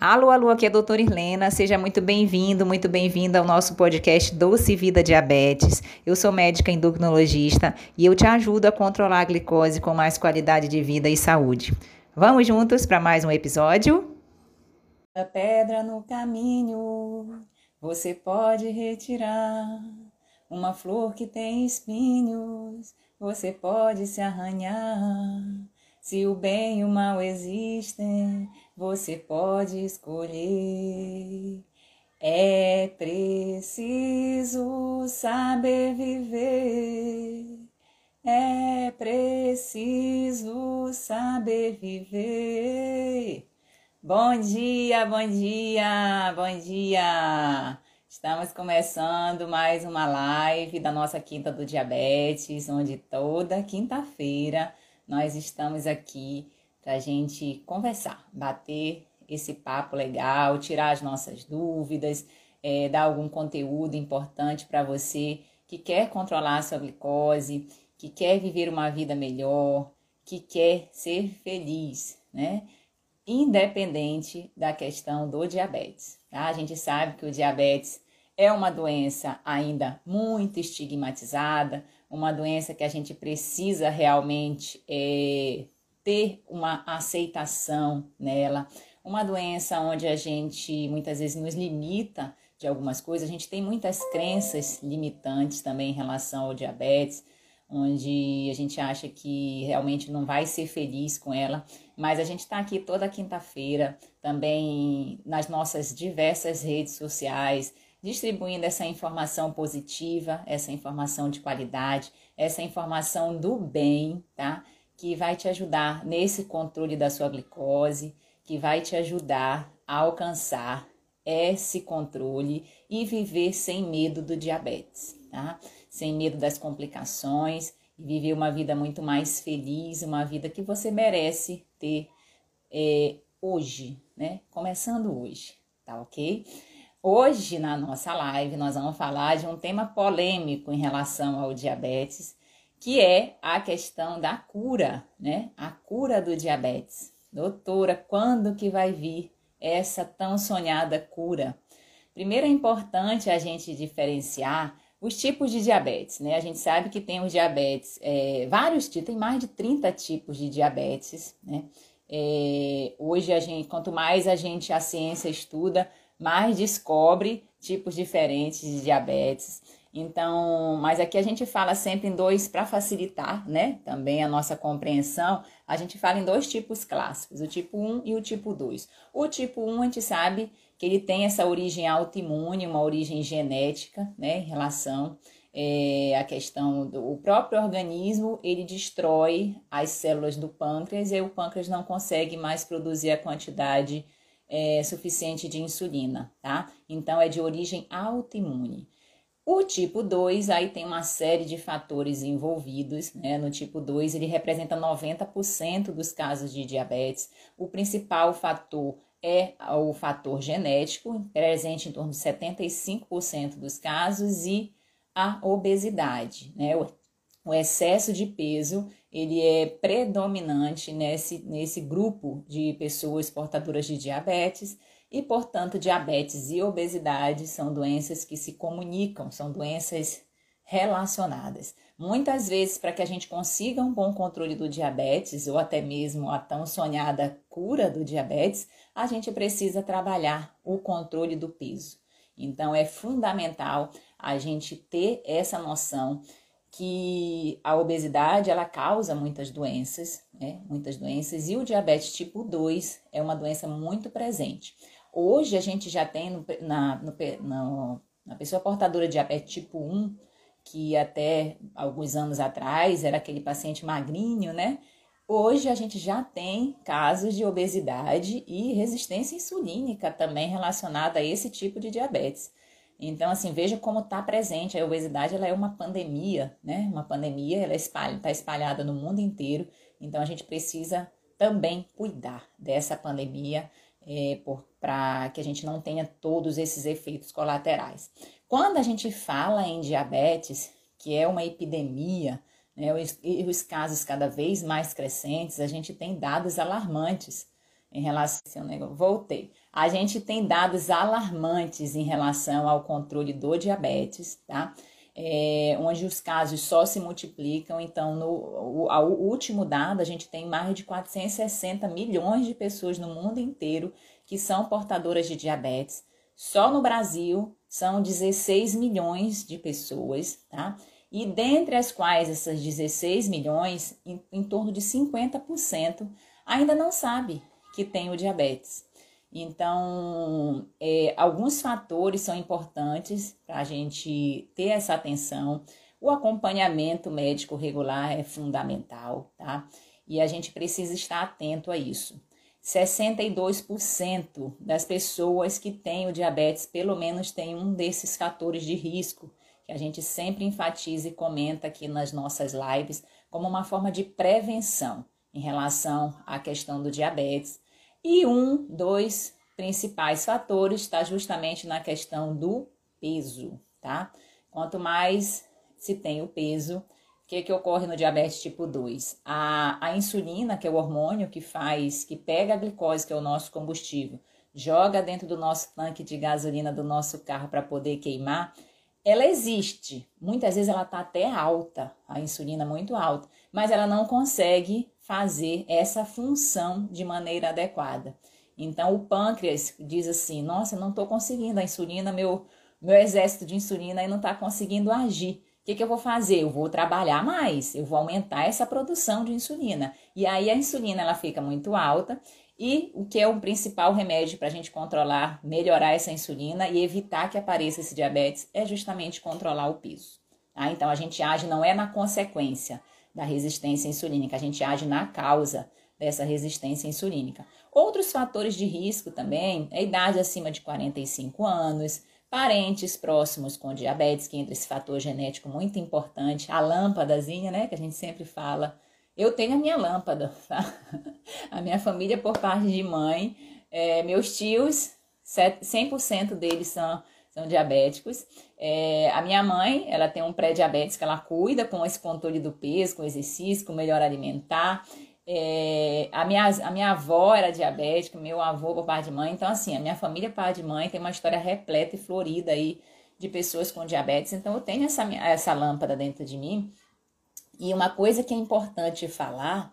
Alô, alô, aqui é a doutora Irlena. Seja muito bem-vindo, muito bem-vinda ao nosso podcast Doce Vida Diabetes. Eu sou médica endocrinologista e eu te ajudo a controlar a glicose com mais qualidade de vida e saúde. Vamos juntos para mais um episódio? A pedra no caminho você pode retirar. Uma flor que tem espinhos você pode se arranhar. Se o bem e o mal existem, você pode escolher. É preciso saber viver. É preciso saber viver. Bom dia, bom dia, bom dia. Estamos começando mais uma live da nossa Quinta do Diabetes, onde toda quinta-feira nós estamos aqui para gente conversar, bater esse papo legal, tirar as nossas dúvidas, é, dar algum conteúdo importante para você que quer controlar a sua glicose, que quer viver uma vida melhor, que quer ser feliz, né? Independente da questão do diabetes. Tá? A gente sabe que o diabetes é uma doença ainda muito estigmatizada, uma doença que a gente precisa realmente é, ter uma aceitação nela, uma doença onde a gente muitas vezes nos limita de algumas coisas, a gente tem muitas crenças limitantes também em relação ao diabetes, onde a gente acha que realmente não vai ser feliz com ela, mas a gente está aqui toda quinta-feira também nas nossas diversas redes sociais distribuindo essa informação positiva, essa informação de qualidade, essa informação do bem, tá? Que vai te ajudar nesse controle da sua glicose, que vai te ajudar a alcançar esse controle e viver sem medo do diabetes, tá? Sem medo das complicações e viver uma vida muito mais feliz, uma vida que você merece ter é, hoje, né? Começando hoje, tá ok? Hoje, na nossa live, nós vamos falar de um tema polêmico em relação ao diabetes, que é a questão da cura, né? A cura do diabetes. Doutora, quando que vai vir essa tão sonhada cura? Primeiro é importante a gente diferenciar os tipos de diabetes, né? A gente sabe que tem os diabetes, é, vários tipos, tem mais de 30 tipos de diabetes, né? É, hoje a gente, quanto mais a gente, a ciência estuda, mais descobre tipos diferentes de diabetes. Então, mas aqui a gente fala sempre em dois para facilitar, né? Também a nossa compreensão, a gente fala em dois tipos clássicos, o tipo 1 e o tipo 2. O tipo 1 a gente sabe que ele tem essa origem autoimune, uma origem genética, né, em relação é, à questão do o próprio organismo, ele destrói as células do pâncreas e o pâncreas não consegue mais produzir a quantidade é, suficiente de insulina, tá? Então é de origem autoimune. O tipo 2, aí tem uma série de fatores envolvidos, né? No tipo 2, ele representa 90% dos casos de diabetes. O principal fator é o fator genético, presente em torno de 75% dos casos, e a obesidade, né? O, excesso de peso ele é predominante nesse, nesse grupo de pessoas portadoras de diabetes e, portanto, diabetes e obesidade são doenças que se comunicam, são doenças relacionadas. Muitas vezes, para que a gente consiga um bom controle do diabetes ou até mesmo a tão sonhada cura do diabetes, a gente precisa trabalhar o controle do peso. Então, é fundamental a gente ter essa noção que a obesidade ela causa muitas doenças, né? Muitas doenças, e o diabetes tipo 2 é uma doença muito presente. Hoje a gente já tem no, na, no, na pessoa portadora de diabetes tipo 1, que até alguns anos atrás era aquele paciente magrinho, né? Hoje a gente já tem casos de obesidade e resistência insulínica também relacionada a esse tipo de diabetes. Então, assim, veja como está presente. A obesidade ela é uma pandemia, né? Uma pandemia, ela está espalha, espalhada no mundo inteiro. Então, a gente precisa também cuidar dessa pandemia é, para que a gente não tenha todos esses efeitos colaterais. Quando a gente fala em diabetes, que é uma epidemia, né, os, os casos cada vez mais crescentes, a gente tem dados alarmantes em relação negócio. Voltei. A gente tem dados alarmantes em relação ao controle do diabetes, tá? É, onde os casos só se multiplicam. Então, no o, o, último dado, a gente tem mais de 460 milhões de pessoas no mundo inteiro que são portadoras de diabetes. Só no Brasil são 16 milhões de pessoas, tá? E dentre as quais essas 16 milhões, em, em torno de 50% ainda não sabe que tem o diabetes. Então, é, alguns fatores são importantes para a gente ter essa atenção. O acompanhamento médico regular é fundamental, tá? E a gente precisa estar atento a isso. 62% das pessoas que têm o diabetes, pelo menos, tem um desses fatores de risco, que a gente sempre enfatiza e comenta aqui nas nossas lives, como uma forma de prevenção em relação à questão do diabetes. E um dos principais fatores está justamente na questão do peso, tá? Quanto mais se tem o peso, o que, que ocorre no diabetes tipo 2? A, a insulina, que é o hormônio que faz, que pega a glicose, que é o nosso combustível, joga dentro do nosso tanque de gasolina do nosso carro para poder queimar, ela existe. Muitas vezes ela está até alta, a insulina muito alta, mas ela não consegue fazer essa função de maneira adequada. Então o pâncreas diz assim: "Nossa, não estou conseguindo a insulina, meu meu exército de insulina aí não está conseguindo agir. O que, que eu vou fazer? Eu vou trabalhar mais, eu vou aumentar essa produção de insulina. E aí a insulina ela fica muito alta e o que é o principal remédio para a gente controlar, melhorar essa insulina e evitar que apareça esse diabetes é justamente controlar o peso. Tá? Então a gente age não é na consequência, da resistência insulínica, a gente age na causa dessa resistência insulínica. Outros fatores de risco também é a idade acima de 45 anos, parentes próximos com diabetes, que entra esse fator genético muito importante, a lâmpadazinha, né, que a gente sempre fala. Eu tenho a minha lâmpada, tá? A minha família por parte de mãe, é, meus tios, 100% deles são são diabéticos. É, a minha mãe, ela tem um pré-diabetes que ela cuida com esse controle do peso, com exercício, com melhor alimentar. É, a, minha, a minha avó era diabética, meu avô por pai de mãe. Então, assim, a minha família pai de mãe tem uma história repleta e florida aí de pessoas com diabetes. Então, eu tenho essa, essa lâmpada dentro de mim. E uma coisa que é importante falar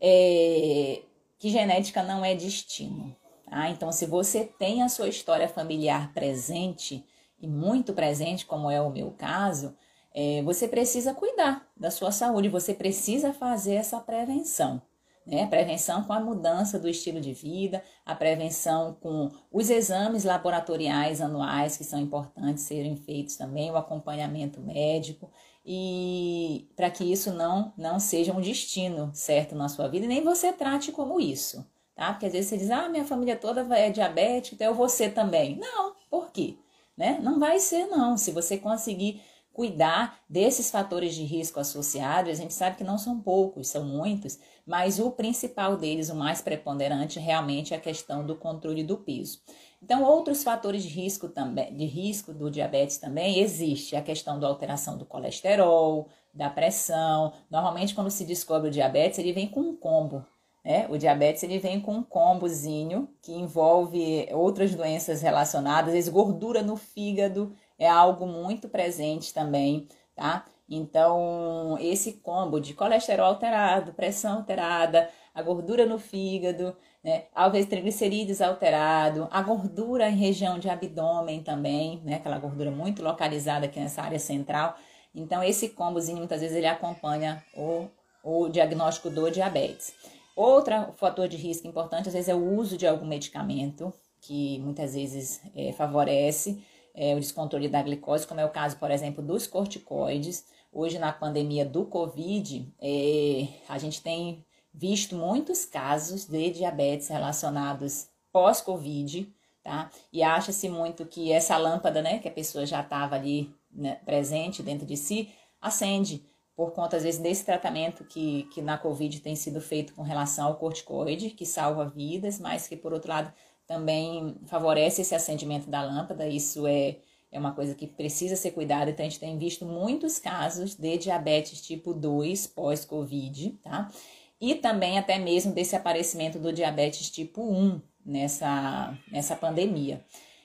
é que genética não é destino. Ah, então, se você tem a sua história familiar presente, e muito presente, como é o meu caso, é, você precisa cuidar da sua saúde, você precisa fazer essa prevenção. Né? Prevenção com a mudança do estilo de vida, a prevenção com os exames laboratoriais anuais, que são importantes serem feitos também, o acompanhamento médico, e para que isso não, não seja um destino certo na sua vida, nem você trate como isso tá? Porque às vezes você diz, ah, minha família toda é diabética, então eu vou ser também. Não, por quê? Né? Não vai ser não. Se você conseguir cuidar desses fatores de risco associados, a gente sabe que não são poucos, são muitos, mas o principal deles, o mais preponderante, realmente é a questão do controle do peso. Então, outros fatores de risco também, de risco do diabetes também existe a questão da alteração do colesterol, da pressão. Normalmente, quando se descobre o diabetes, ele vem com um combo né? O diabetes ele vem com um combozinho que envolve outras doenças relacionadas, vezes gordura no fígado é algo muito presente também, tá? Então, esse combo de colesterol alterado, pressão alterada, a gordura no fígado, né? Vezes triglicerídeos alterado, a gordura em região de abdômen também, né? Aquela gordura muito localizada aqui nessa área central. Então, esse combozinho muitas vezes ele acompanha o, o diagnóstico do diabetes. Outro fator de risco importante, às vezes, é o uso de algum medicamento, que muitas vezes é, favorece é, o descontrole da glicose, como é o caso, por exemplo, dos corticoides. Hoje, na pandemia do Covid, é, a gente tem visto muitos casos de diabetes relacionados pós-Covid, tá? E acha-se muito que essa lâmpada, né, que a pessoa já estava ali né, presente dentro de si, acende por conta, às vezes, desse tratamento que, que na Covid tem sido feito com relação ao corticoide, que salva vidas, mas que, por outro lado, também favorece esse acendimento da lâmpada. Isso é, é uma coisa que precisa ser cuidada. Então, a gente tem visto muitos casos de diabetes tipo 2 pós-Covid, tá? e também até mesmo desse aparecimento do diabetes tipo 1 nessa, nessa pandemia.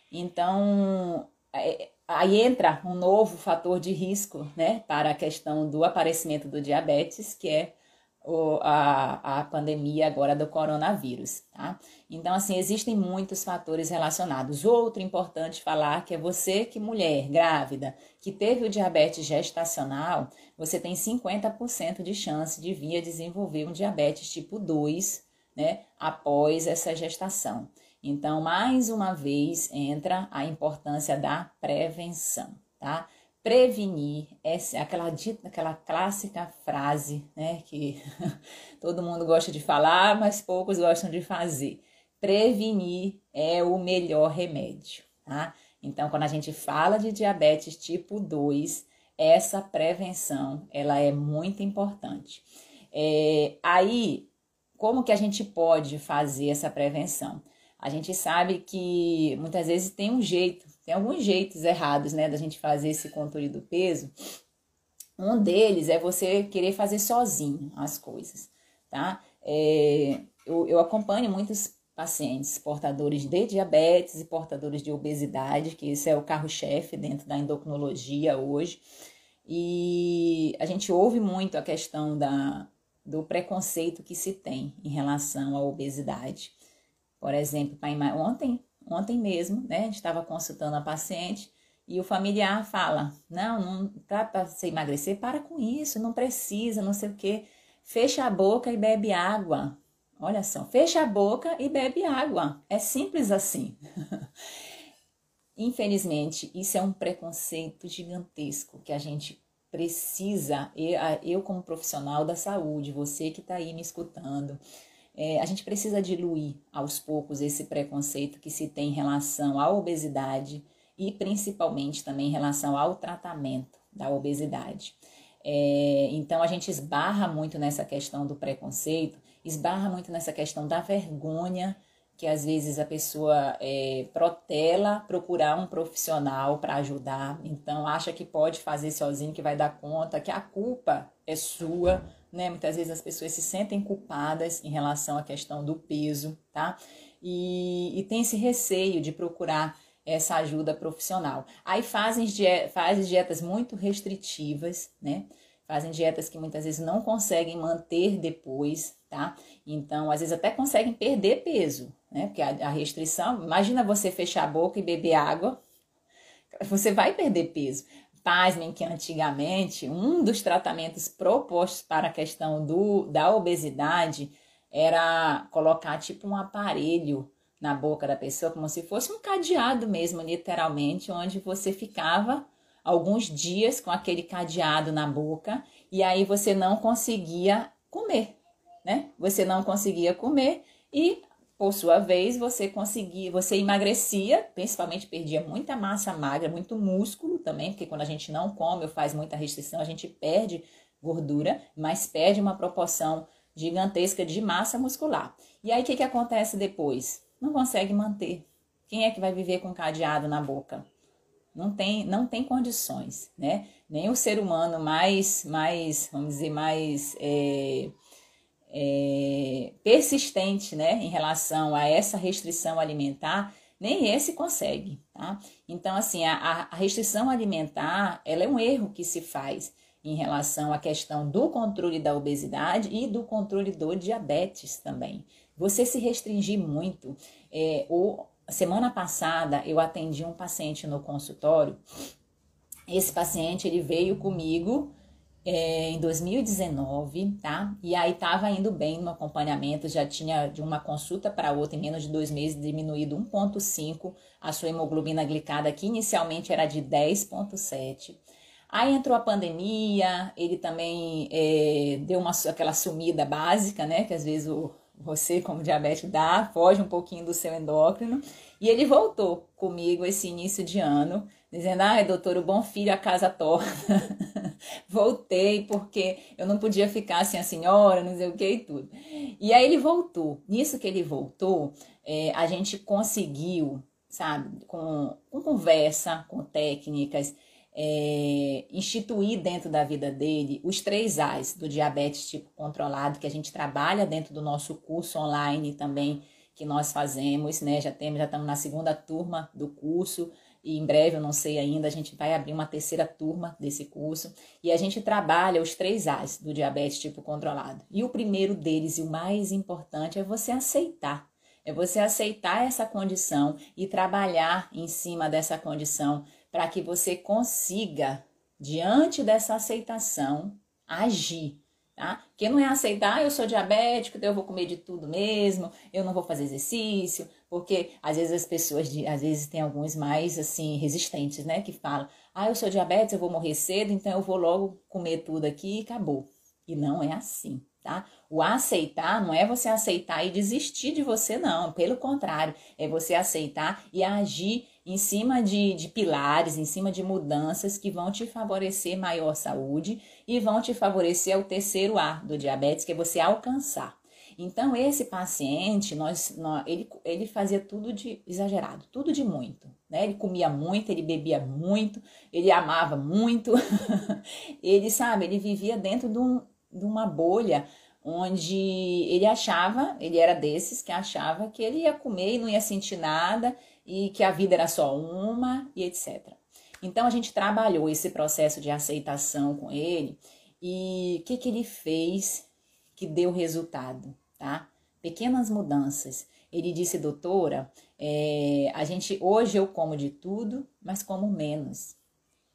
Então, é, aí entra um novo fator de risco né, para a questão do aparecimento do diabetes, que é o, a, a pandemia agora do coronavírus, tá? Então, assim, existem muitos fatores relacionados. Outro importante falar que é você que mulher grávida, que teve o diabetes gestacional, você tem 50% de chance de vir a desenvolver um diabetes tipo 2, né, após essa gestação. Então, mais uma vez, entra a importância da prevenção, tá? prevenir, essa, aquela, aquela clássica frase, né, que todo mundo gosta de falar, mas poucos gostam de fazer. Prevenir é o melhor remédio, tá? Então, quando a gente fala de diabetes tipo 2, essa prevenção, ela é muito importante. É, aí, como que a gente pode fazer essa prevenção? A gente sabe que muitas vezes tem um jeito tem alguns jeitos errados, né, da gente fazer esse controle do peso. Um deles é você querer fazer sozinho as coisas, tá? É, eu, eu acompanho muitos pacientes portadores de diabetes e portadores de obesidade, que esse é o carro-chefe dentro da endocrinologia hoje. E a gente ouve muito a questão da, do preconceito que se tem em relação à obesidade. Por exemplo, ontem Ontem mesmo, né, a gente estava consultando a paciente e o familiar fala: Não, não para você emagrecer, para com isso, não precisa, não sei o quê. Fecha a boca e bebe água. Olha só, fecha a boca e bebe água. É simples assim. Infelizmente, isso é um preconceito gigantesco que a gente precisa, eu como profissional da saúde, você que está aí me escutando, é, a gente precisa diluir aos poucos esse preconceito que se tem em relação à obesidade e principalmente também em relação ao tratamento da obesidade. É, então a gente esbarra muito nessa questão do preconceito, esbarra muito nessa questão da vergonha que às vezes a pessoa é, protela procurar um profissional para ajudar, então acha que pode fazer sozinho, que vai dar conta, que a culpa é sua, né? Muitas vezes as pessoas se sentem culpadas em relação à questão do peso, tá? E, e tem esse receio de procurar essa ajuda profissional. Aí fazem, fazem dietas muito restritivas, né? Fazem dietas que muitas vezes não conseguem manter depois, tá? Então, às vezes até conseguem perder peso, né? Porque a, a restrição, imagina você fechar a boca e beber água, você vai perder peso. Pasmem que antigamente um dos tratamentos propostos para a questão do, da obesidade era colocar tipo um aparelho na boca da pessoa, como se fosse um cadeado mesmo, literalmente, onde você ficava alguns dias com aquele cadeado na boca e aí você não conseguia comer, né? Você não conseguia comer e por sua vez, você conseguia, você emagrecia, principalmente perdia muita massa magra, muito músculo também, porque quando a gente não come ou faz muita restrição, a gente perde gordura, mas perde uma proporção gigantesca de massa muscular. E aí o que, que acontece depois? Não consegue manter. Quem é que vai viver com cadeado na boca? Não tem, não tem condições, né? Nem o ser humano mais, mais, vamos dizer, mais é, é, persistente né, em relação a essa restrição alimentar, nem esse consegue, tá? Então, assim, a, a restrição alimentar, ela é um erro que se faz em relação à questão do controle da obesidade e do controle do diabetes também. Você se restringir muito. É, o, semana passada eu atendi um paciente no consultório. Esse paciente ele veio comigo é, em 2019, tá? E aí tava indo bem no acompanhamento, já tinha de uma consulta para outra, em menos de dois meses, diminuído 1,5 a sua hemoglobina glicada, que inicialmente era de 10,7. Aí entrou a pandemia, ele também é, deu uma, aquela sumida básica, né? Que às vezes o, você, como diabético, dá, foge um pouquinho do seu endócrino. E ele voltou comigo esse início de ano, dizendo: ai, doutor, o bom filho a casa torna. Voltei porque eu não podia ficar assim, a senhora, não sei o que e tudo. E aí ele voltou. Nisso que ele voltou, é, a gente conseguiu, sabe, com, com conversa, com técnicas, é, instituir dentro da vida dele os três A's do diabetes tipo controlado, que a gente trabalha dentro do nosso curso online também que nós fazemos, né? Já temos, já estamos na segunda turma do curso e em breve, eu não sei ainda, a gente vai abrir uma terceira turma desse curso e a gente trabalha os três A's do diabetes tipo controlado. E o primeiro deles e o mais importante é você aceitar. É você aceitar essa condição e trabalhar em cima dessa condição para que você consiga, diante dessa aceitação, agir. Tá? Que não é aceitar, eu sou diabético, então eu vou comer de tudo mesmo, eu não vou fazer exercício, porque às vezes as pessoas, às vezes tem alguns mais assim resistentes, né, que falam: "Ah, eu sou diabetes, eu vou morrer cedo, então eu vou logo comer tudo aqui e acabou". E não é assim, tá? O aceitar não é você aceitar e desistir de você, não. Pelo contrário, é você aceitar e agir em cima de, de pilares, em cima de mudanças que vão te favorecer maior saúde e vão te favorecer o terceiro A do diabetes, que é você alcançar. Então, esse paciente, nós, nós, ele, ele fazia tudo de exagerado, tudo de muito. Né? Ele comia muito, ele bebia muito, ele amava muito. ele, sabe, ele vivia dentro de, um, de uma bolha onde ele achava, ele era desses que achava que ele ia comer e não ia sentir nada e que a vida era só uma e etc. Então a gente trabalhou esse processo de aceitação com ele e o que, que ele fez que deu resultado, tá? Pequenas mudanças. Ele disse, doutora, é, a gente hoje eu como de tudo, mas como menos.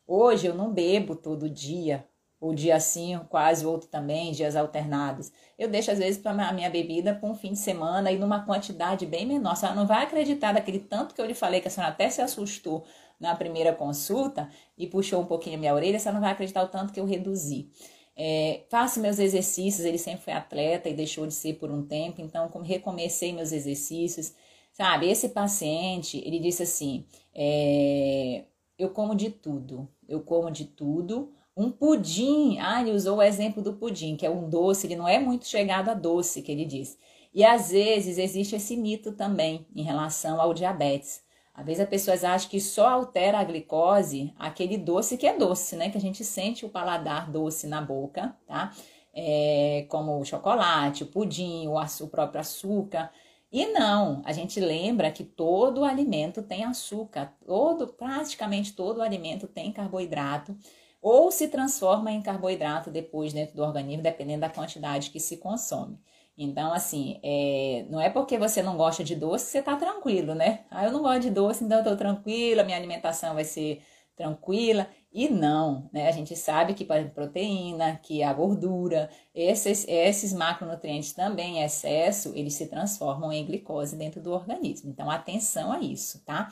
Hoje eu não bebo todo dia, o dia sim, quase outro também, dias alternados. Eu deixo às vezes para a minha bebida para um fim de semana e numa quantidade bem menor. Senhora não vai acreditar daquele tanto que eu lhe falei, que a senhora até se assustou na primeira consulta e puxou um pouquinho a minha orelha, senhora não vai acreditar o tanto que eu reduzi. É, faço meus exercícios, ele sempre foi atleta e deixou de ser por um tempo, então recomecei meus exercícios. Sabe, esse paciente, ele disse assim, é, eu como de tudo, eu como de tudo, um pudim, ah, ele usou o exemplo do pudim, que é um doce, ele não é muito chegado a doce, que ele diz. E às vezes existe esse mito também em relação ao diabetes. Às vezes as pessoas acham que só altera a glicose aquele doce que é doce, né? Que a gente sente o paladar doce na boca, tá? É, como o chocolate, o pudim, o, o próprio açúcar. E não, a gente lembra que todo alimento tem açúcar, todo, praticamente todo alimento tem carboidrato ou se transforma em carboidrato depois dentro do organismo, dependendo da quantidade que se consome. Então, assim, é, não é porque você não gosta de doce que você está tranquilo, né? Ah, eu não gosto de doce, então eu estou tranquila, minha alimentação vai ser tranquila. E não, né? A gente sabe que a proteína, que a gordura, esses, esses macronutrientes também em excesso, eles se transformam em glicose dentro do organismo. Então, atenção a isso, tá?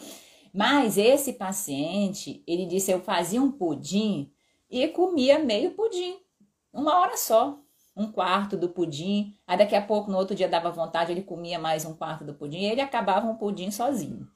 Mas esse paciente, ele disse, eu fazia um pudim e comia meio pudim, uma hora só, um quarto do pudim. Aí daqui a pouco, no outro dia, dava vontade, ele comia mais um quarto do pudim e ele acabava um pudim sozinho.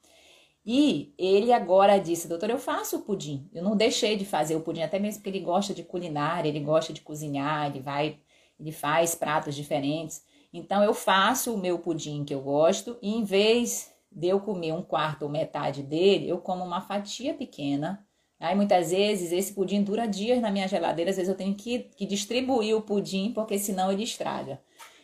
E ele agora disse, doutor, eu faço o pudim. Eu não deixei de fazer o pudim, até mesmo porque ele gosta de culinária, ele gosta de cozinhar, ele vai, ele faz pratos diferentes. Então eu faço o meu pudim que eu gosto e em vez de eu comer um quarto ou metade dele, eu como uma fatia pequena Aí muitas vezes esse pudim dura dias na minha geladeira, às vezes eu tenho que, que distribuir o pudim, porque senão ele estraga.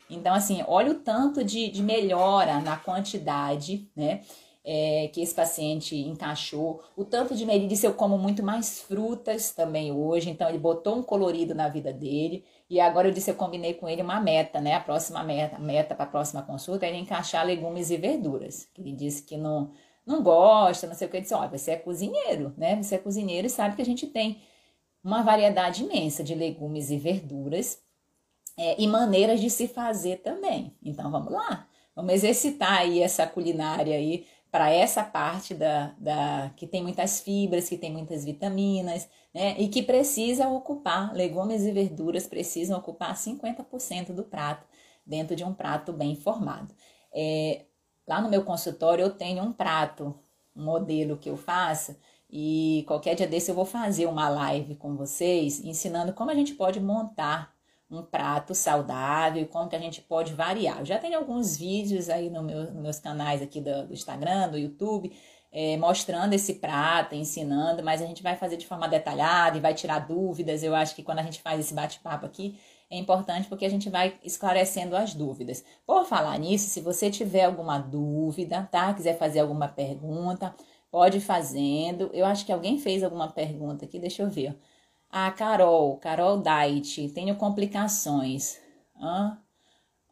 Então, assim, olha o tanto de, de melhora na quantidade, né? É, que esse paciente encaixou, o tanto de ele disse eu como muito mais frutas também hoje, então ele botou um colorido na vida dele, e agora eu disse eu combinei com ele uma meta, né? A próxima meta, meta para a próxima consulta é ele encaixar legumes e verduras. Ele disse que não não gosta, não sei o que, disse, olha, você é cozinheiro, né? Você é cozinheiro e sabe que a gente tem uma variedade imensa de legumes e verduras é, e maneiras de se fazer também. Então vamos lá, vamos exercitar aí essa culinária aí para essa parte da, da que tem muitas fibras, que tem muitas vitaminas, né? E que precisa ocupar, legumes e verduras precisam ocupar 50% do prato dentro de um prato bem formado. É, Lá no meu consultório eu tenho um prato, um modelo que eu faço, e qualquer dia desse eu vou fazer uma live com vocês ensinando como a gente pode montar um prato saudável, como que a gente pode variar. Eu já tenho alguns vídeos aí no meu, nos meus canais aqui do, do Instagram, do YouTube, é, mostrando esse prato, ensinando, mas a gente vai fazer de forma detalhada e vai tirar dúvidas. Eu acho que quando a gente faz esse bate-papo aqui, é importante porque a gente vai esclarecendo as dúvidas. Por falar nisso, se você tiver alguma dúvida, tá? Quiser fazer alguma pergunta, pode ir fazendo. Eu acho que alguém fez alguma pergunta aqui, deixa eu ver. A Carol, Carol Dait, tenho complicações. Hã?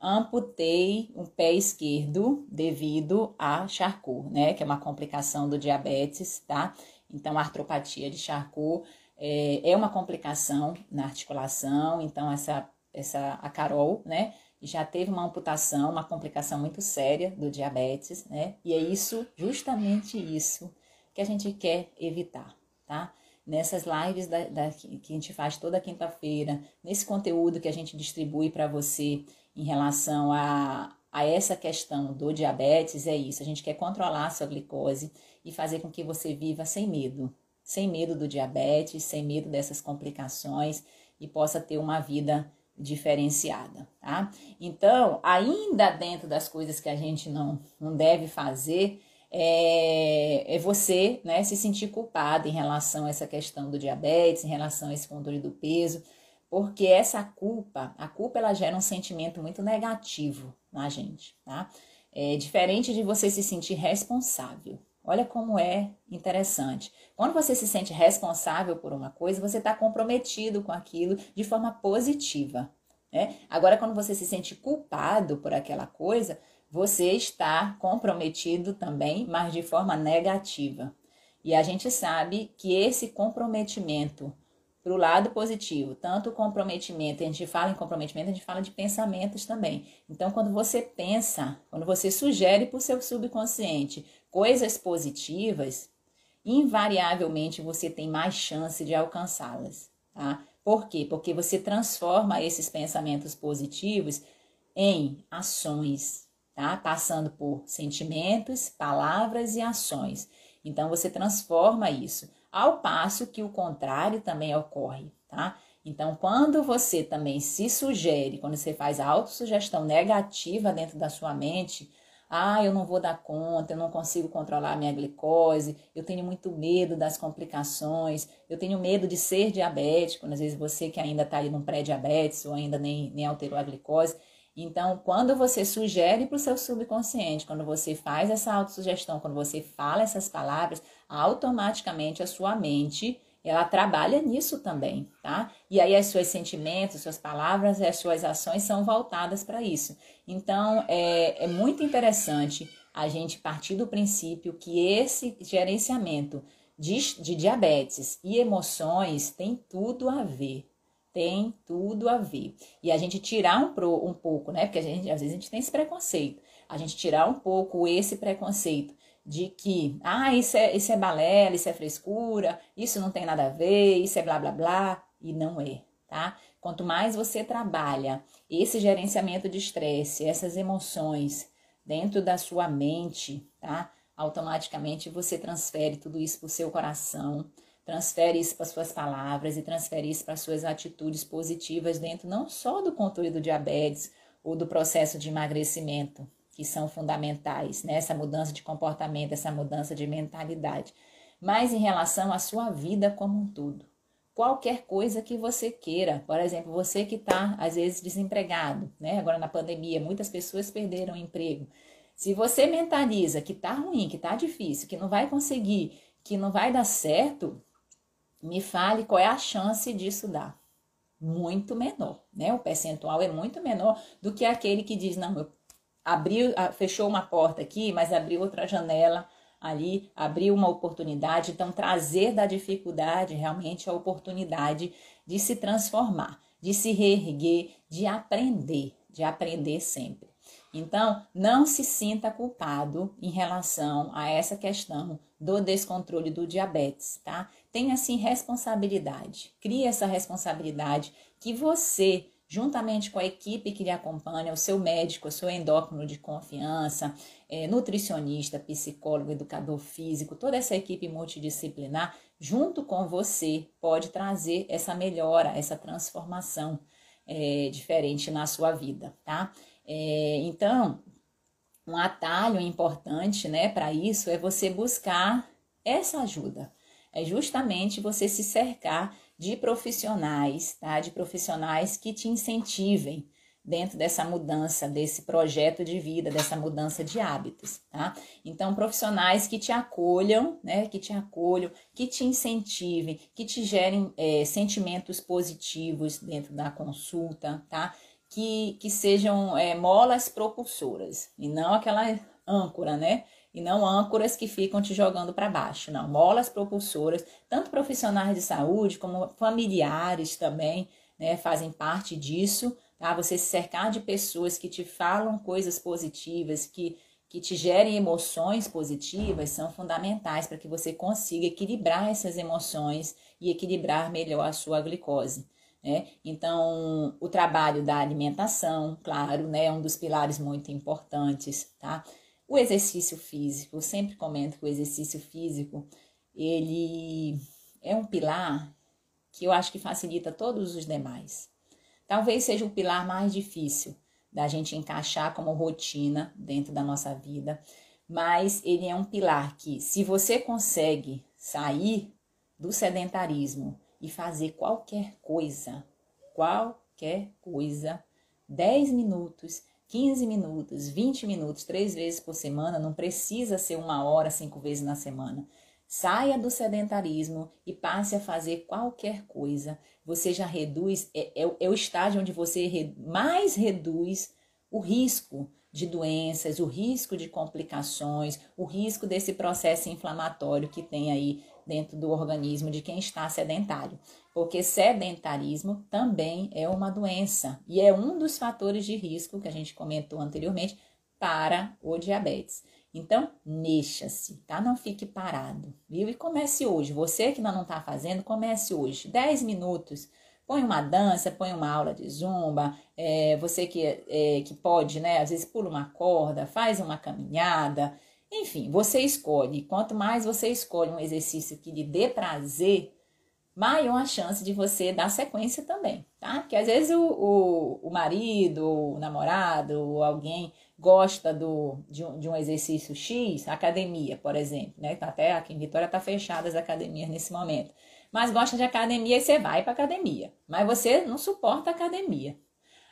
Amputei o pé esquerdo devido a Charcot, né? Que é uma complicação do diabetes, tá? Então, a artropatia de Charcot é, é uma complicação na articulação. Então, essa, essa, a Carol, né? Já teve uma amputação, uma complicação muito séria do diabetes, né? E é isso, justamente isso, que a gente quer evitar, tá? nessas lives da, da, que a gente faz toda quinta-feira, nesse conteúdo que a gente distribui para você em relação a, a essa questão do diabetes, é isso. A gente quer controlar a sua glicose e fazer com que você viva sem medo. Sem medo do diabetes, sem medo dessas complicações e possa ter uma vida diferenciada, tá? Então, ainda dentro das coisas que a gente não, não deve fazer, é, é, você né, se sentir culpado em relação a essa questão do diabetes, em relação a esse controle do peso, porque essa culpa, a culpa ela gera um sentimento muito negativo na gente, tá? É diferente de você se sentir responsável. Olha como é interessante. Quando você se sente responsável por uma coisa, você está comprometido com aquilo de forma positiva. Né? Agora, quando você se sente culpado por aquela coisa, você está comprometido também, mas de forma negativa. E a gente sabe que esse comprometimento para o lado positivo, tanto o comprometimento, a gente fala em comprometimento, a gente fala de pensamentos também. Então, quando você pensa, quando você sugere para o seu subconsciente coisas positivas, invariavelmente você tem mais chance de alcançá-las, tá? Por quê? Porque você transforma esses pensamentos positivos em ações, tá? Passando por sentimentos, palavras e ações. Então você transforma isso, ao passo que o contrário também ocorre, tá? Então, quando você também se sugere, quando você faz a autossugestão negativa dentro da sua mente, ah, eu não vou dar conta, eu não consigo controlar a minha glicose, eu tenho muito medo das complicações, eu tenho medo de ser diabético, às vezes você que ainda está ali num pré-diabetes ou ainda nem, nem alterou a glicose, então, quando você sugere para o seu subconsciente, quando você faz essa autossugestão, quando você fala essas palavras, automaticamente a sua mente ela trabalha nisso também, tá? E aí os seus sentimentos, suas palavras as suas ações são voltadas para isso. Então, é, é muito interessante a gente partir do princípio que esse gerenciamento de, de diabetes e emoções tem tudo a ver, tem tudo a ver. E a gente tirar um, pro, um pouco, né? Porque gente, às vezes a gente tem esse preconceito. A gente tirar um pouco esse preconceito de que, ah, isso é, isso é balela, isso é frescura, isso não tem nada a ver, isso é blá blá blá, e não é, tá? Quanto mais você trabalha esse gerenciamento de estresse, essas emoções dentro da sua mente, tá? Automaticamente você transfere tudo isso para o seu coração, transfere isso para suas palavras e transfere isso para suas atitudes positivas dentro não só do controle do diabetes ou do processo de emagrecimento, que são fundamentais, né? mudança de comportamento, essa mudança de mentalidade, mas em relação à sua vida como um todo. Qualquer coisa que você queira, por exemplo, você que está às vezes desempregado, né? Agora na pandemia, muitas pessoas perderam o emprego. Se você mentaliza que tá ruim, que tá difícil, que não vai conseguir, que não vai dar certo, me fale qual é a chance disso dar. Muito menor, né? O percentual é muito menor do que aquele que diz, não, eu abriu, fechou uma porta aqui, mas abriu outra janela ali, abriu uma oportunidade. Então, trazer da dificuldade realmente a oportunidade de se transformar, de se reerguer, de aprender, de aprender sempre. Então, não se sinta culpado em relação a essa questão do descontrole do diabetes, tá? Tenha assim responsabilidade. Crie essa responsabilidade que você, juntamente com a equipe que lhe acompanha, o seu médico, o seu endócrino de confiança, é, nutricionista, psicólogo, educador físico, toda essa equipe multidisciplinar, junto com você, pode trazer essa melhora, essa transformação é, diferente na sua vida, tá? É, então, um atalho importante, né, para isso é você buscar essa ajuda. É justamente você se cercar de profissionais, tá? De profissionais que te incentivem dentro dessa mudança, desse projeto de vida, dessa mudança de hábitos, tá? Então, profissionais que te acolham, né? Que te acolham, que te incentivem, que te gerem é, sentimentos positivos dentro da consulta, tá? que, que sejam é, molas propulsoras e não aquela âncora, né? E não âncoras que ficam te jogando para baixo, não. Molas propulsoras, tanto profissionais de saúde como familiares também, né? Fazem parte disso, tá? Você se cercar de pessoas que te falam coisas positivas, que que te gerem emoções positivas são fundamentais para que você consiga equilibrar essas emoções e equilibrar melhor a sua glicose. Né? Então, o trabalho da alimentação, claro, né, é um dos pilares muito importantes, tá? O exercício físico, eu sempre comento que o exercício físico, ele é um pilar que eu acho que facilita todos os demais. Talvez seja o pilar mais difícil da gente encaixar como rotina dentro da nossa vida, mas ele é um pilar que, se você consegue sair do sedentarismo e fazer qualquer coisa, qualquer coisa, 10 minutos, 15 minutos, 20 minutos, três vezes por semana, não precisa ser uma hora, cinco vezes na semana. Saia do sedentarismo e passe a fazer qualquer coisa. Você já reduz, é, é, é o estágio onde você re, mais reduz o risco de doenças, o risco de complicações, o risco desse processo inflamatório que tem aí dentro do organismo de quem está sedentário, porque sedentarismo também é uma doença e é um dos fatores de risco que a gente comentou anteriormente para o diabetes. Então, mexa-se, tá? Não fique parado, viu? E comece hoje. Você que ainda não está fazendo, comece hoje. 10 minutos. Põe uma dança, põe uma aula de zumba. É, você que, é, que pode, né? Às vezes pula uma corda, faz uma caminhada. Enfim, você escolhe. Quanto mais você escolhe um exercício que lhe dê prazer, maior a chance de você dar sequência também, tá? Porque às vezes o, o, o marido, o namorado, ou alguém gosta do, de, um, de um exercício X, academia, por exemplo, né? Tá até aqui em Vitória tá fechada as academias nesse momento. Mas gosta de academia e você vai para academia. Mas você não suporta academia.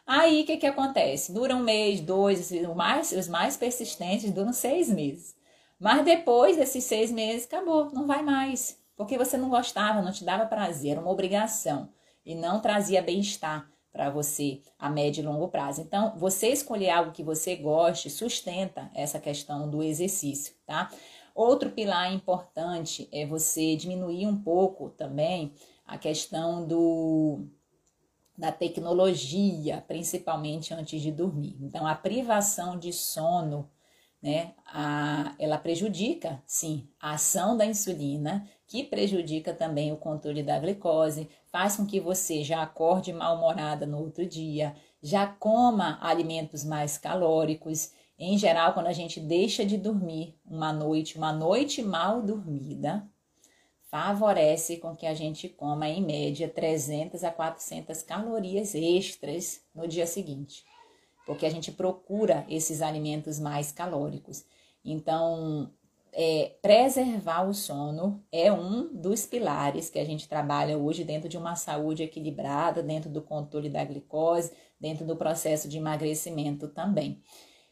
Aí o que, que acontece? Dura um mês, dois, assim, os mais, os mais persistentes duram seis meses. Mas depois desses seis meses, acabou, não vai mais. Porque você não gostava, não te dava prazer, era uma obrigação. E não trazia bem-estar para você a médio e longo prazo. Então, você escolher algo que você goste sustenta essa questão do exercício, tá? Outro pilar importante é você diminuir um pouco também a questão do da tecnologia, principalmente antes de dormir. Então, a privação de sono, né, a, ela prejudica, sim, a ação da insulina, que prejudica também o controle da glicose, faz com que você já acorde mal-humorada no outro dia, já coma alimentos mais calóricos. Em geral, quando a gente deixa de dormir uma noite, uma noite mal dormida, favorece com que a gente coma em média 300 a 400 calorias extras no dia seguinte, porque a gente procura esses alimentos mais calóricos. Então, é, preservar o sono é um dos pilares que a gente trabalha hoje dentro de uma saúde equilibrada, dentro do controle da glicose, dentro do processo de emagrecimento também.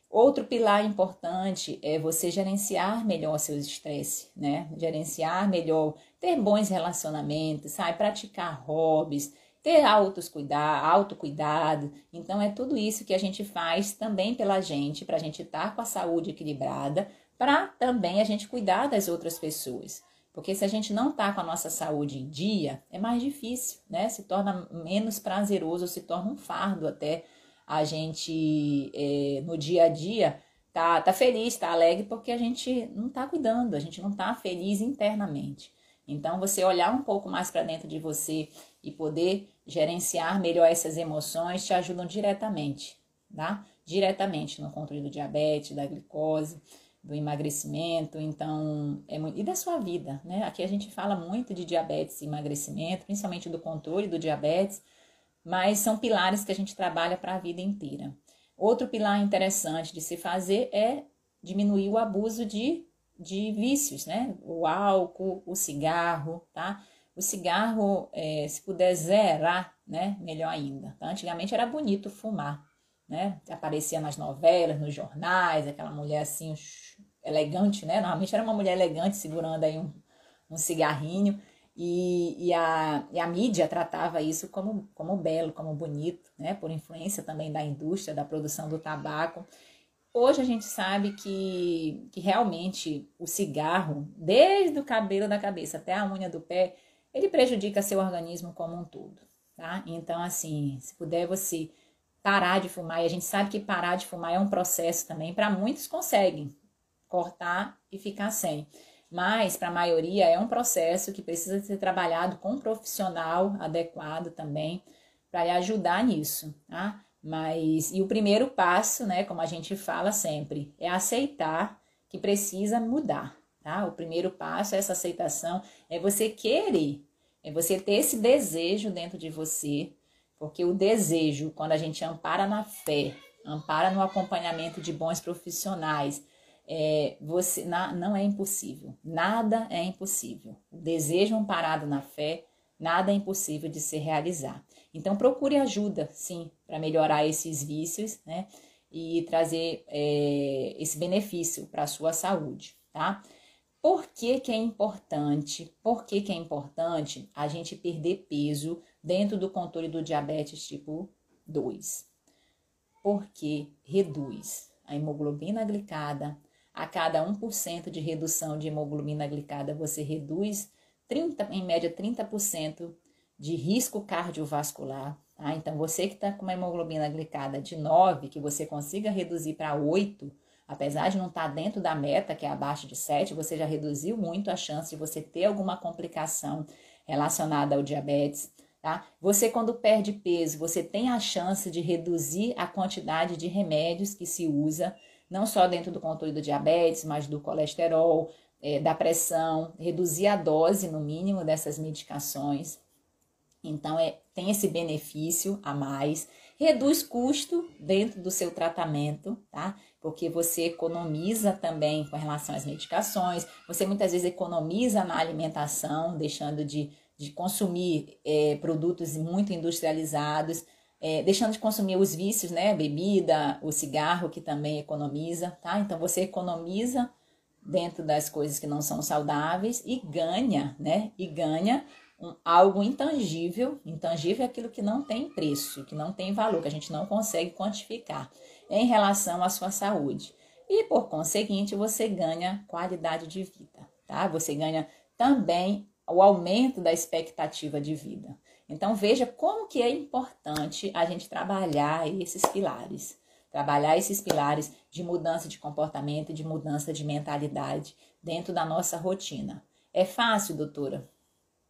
Outro pilar importante é você gerenciar melhor seus estresse, né? Gerenciar melhor, ter bons relacionamentos, sabe? Praticar hobbies, ter autos autocuidado. Então é tudo isso que a gente faz também pela gente, para a gente estar tá com a saúde equilibrada, para também a gente cuidar das outras pessoas. Porque se a gente não tá com a nossa saúde em dia, é mais difícil, né? Se torna menos prazeroso, se torna um fardo até a gente é, no dia a dia tá, tá feliz, tá alegre, porque a gente não tá cuidando, a gente não tá feliz internamente. Então, você olhar um pouco mais para dentro de você e poder gerenciar melhor essas emoções te ajudam diretamente, tá? Diretamente no controle do diabetes, da glicose, do emagrecimento, então, é muito, e da sua vida, né? Aqui a gente fala muito de diabetes e emagrecimento, principalmente do controle do diabetes, mas são pilares que a gente trabalha para a vida inteira. Outro pilar interessante de se fazer é diminuir o abuso de, de vícios, né? O álcool, o cigarro, tá? O cigarro, é, se puder zerar, né? Melhor ainda. Tá? Antigamente era bonito fumar, né? Aparecia nas novelas, nos jornais, aquela mulher assim, elegante, né? Normalmente era uma mulher elegante segurando aí um, um cigarrinho. E, e, a, e a mídia tratava isso como, como belo, como bonito, né? Por influência também da indústria, da produção do tabaco. Hoje a gente sabe que, que realmente o cigarro, desde o cabelo da cabeça até a unha do pé, ele prejudica seu organismo como um todo, tá? Então, assim, se puder você parar de fumar, e a gente sabe que parar de fumar é um processo também, para muitos conseguem cortar e ficar sem. Mas para a maioria é um processo que precisa ser trabalhado com um profissional adequado também para lhe ajudar nisso, tá? Mas, e o primeiro passo, né, como a gente fala sempre, é aceitar que precisa mudar, tá? O primeiro passo, é essa aceitação, é você querer, é você ter esse desejo dentro de você, porque o desejo, quando a gente ampara na fé, ampara no acompanhamento de bons profissionais, é, você na, não é impossível, nada é impossível. O desejo amparado na fé, nada é impossível de se realizar. Então, procure ajuda, sim, para melhorar esses vícios, né? E trazer é, esse benefício para a sua saúde, tá? Por que, que é importante? Por que, que é importante a gente perder peso dentro do controle do diabetes tipo 2? Porque reduz a hemoglobina glicada. A cada 1% de redução de hemoglobina glicada, você reduz 30, em média 30% de risco cardiovascular. Tá? Então, você que está com uma hemoglobina glicada de 9, que você consiga reduzir para 8, apesar de não estar tá dentro da meta, que é abaixo de 7, você já reduziu muito a chance de você ter alguma complicação relacionada ao diabetes. Tá? Você, quando perde peso, você tem a chance de reduzir a quantidade de remédios que se usa, não só dentro do controle do diabetes, mas do colesterol, é, da pressão, reduzir a dose no mínimo dessas medicações. Então, é, tem esse benefício a mais. Reduz custo dentro do seu tratamento, tá? Porque você economiza também com relação às medicações, você muitas vezes economiza na alimentação, deixando de, de consumir é, produtos muito industrializados, é, deixando de consumir os vícios, né? Bebida, o cigarro, que também economiza, tá? Então, você economiza dentro das coisas que não são saudáveis e ganha, né? E ganha um, algo intangível. Intangível é aquilo que não tem preço, que não tem valor, que a gente não consegue quantificar em relação à sua saúde. E por conseguinte, você ganha qualidade de vida, tá? Você ganha também o aumento da expectativa de vida. Então veja como que é importante a gente trabalhar esses pilares. Trabalhar esses pilares de mudança de comportamento de mudança de mentalidade dentro da nossa rotina. É fácil, doutora?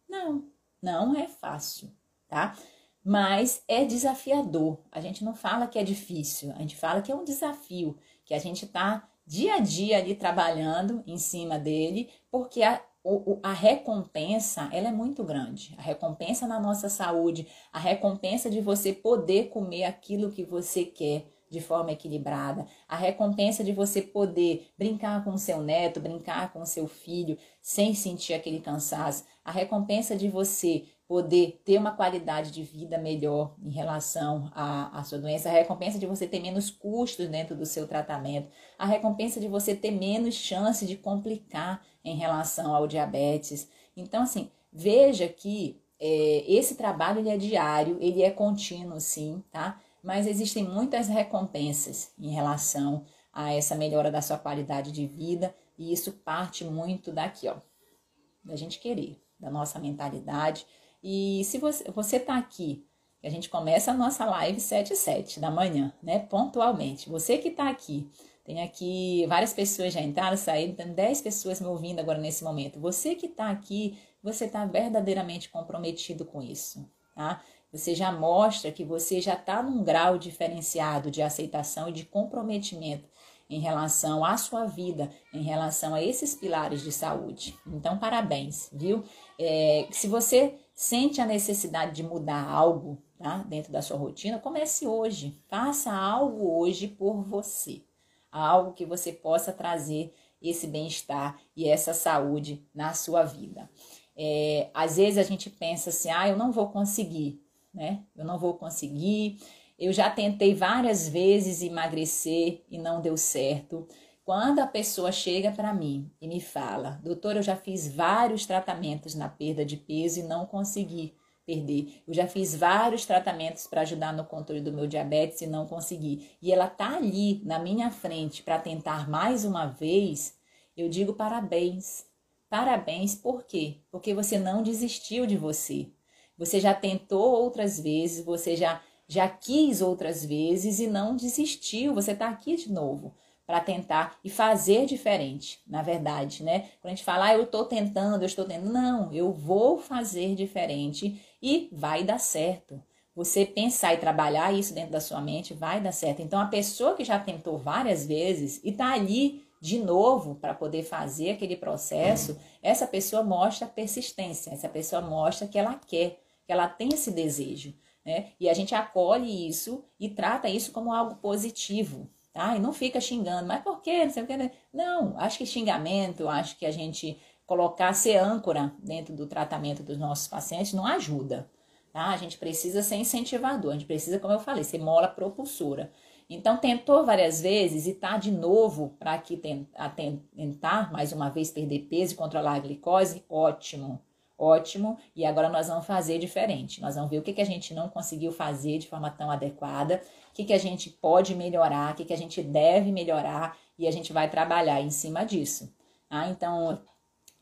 Não, não é fácil, tá? Mas é desafiador. A gente não fala que é difícil, a gente fala que é um desafio, que a gente tá dia a dia ali trabalhando em cima dele, porque a, a recompensa ela é muito grande. A recompensa na nossa saúde, a recompensa de você poder comer aquilo que você quer, de forma equilibrada, a recompensa de você poder brincar com o seu neto, brincar com o seu filho sem sentir aquele cansaço, a recompensa de você poder ter uma qualidade de vida melhor em relação à, à sua doença, a recompensa de você ter menos custos dentro do seu tratamento, a recompensa de você ter menos chance de complicar em relação ao diabetes. Então, assim, veja que é, esse trabalho ele é diário, ele é contínuo, sim, tá? mas existem muitas recompensas em relação a essa melhora da sua qualidade de vida, e isso parte muito daqui, ó, da gente querer, da nossa mentalidade. E se você você tá aqui, a gente começa a nossa live 7 e 7 da manhã, né, pontualmente. Você que tá aqui, tem aqui várias pessoas já entraram, saíram, tem 10 pessoas me ouvindo agora nesse momento. Você que tá aqui, você tá verdadeiramente comprometido com isso, tá? Você já mostra que você já está num grau diferenciado de aceitação e de comprometimento em relação à sua vida, em relação a esses pilares de saúde. Então, parabéns, viu? É, se você sente a necessidade de mudar algo tá, dentro da sua rotina, comece hoje. Faça algo hoje por você. Algo que você possa trazer esse bem-estar e essa saúde na sua vida. É, às vezes a gente pensa assim, ah, eu não vou conseguir, né? Eu não vou conseguir. Eu já tentei várias vezes emagrecer e não deu certo. Quando a pessoa chega para mim e me fala, doutor, eu já fiz vários tratamentos na perda de peso e não consegui perder. Eu já fiz vários tratamentos para ajudar no controle do meu diabetes e não consegui. E ela tá ali na minha frente para tentar mais uma vez. Eu digo parabéns. Parabéns, por quê? Porque você não desistiu de você. Você já tentou outras vezes, você já já quis outras vezes e não desistiu. Você está aqui de novo para tentar e fazer diferente, na verdade, né? Quando a gente fala, ah, eu estou tentando, eu estou tentando, não, eu vou fazer diferente e vai dar certo. Você pensar e trabalhar isso dentro da sua mente vai dar certo. Então, a pessoa que já tentou várias vezes e está ali de novo para poder fazer aquele processo, essa pessoa mostra persistência, essa pessoa mostra que ela quer, que ela tem esse desejo. Né? E a gente acolhe isso e trata isso como algo positivo, tá? E não fica xingando, mas por quê? Não sei o que. Né? Não, acho que xingamento, acho que a gente colocar, ser âncora dentro do tratamento dos nossos pacientes não ajuda, tá? A gente precisa ser incentivador, a gente precisa, como eu falei, ser mola propulsora. Então, tentou várias vezes e tá de novo para aqui tentar mais uma vez perder peso e controlar a glicose, ótimo ótimo, e agora nós vamos fazer diferente. Nós vamos ver o que, que a gente não conseguiu fazer de forma tão adequada, o que, que a gente pode melhorar, o que, que a gente deve melhorar, e a gente vai trabalhar em cima disso. Tá? Então,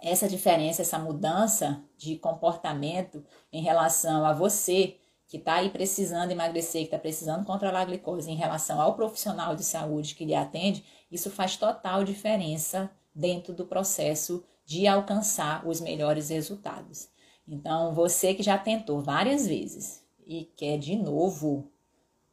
essa diferença, essa mudança de comportamento em relação a você que está aí precisando emagrecer, que está precisando controlar a glicose em relação ao profissional de saúde que lhe atende, isso faz total diferença dentro do processo de alcançar os melhores resultados. Então, você que já tentou várias vezes e quer de novo,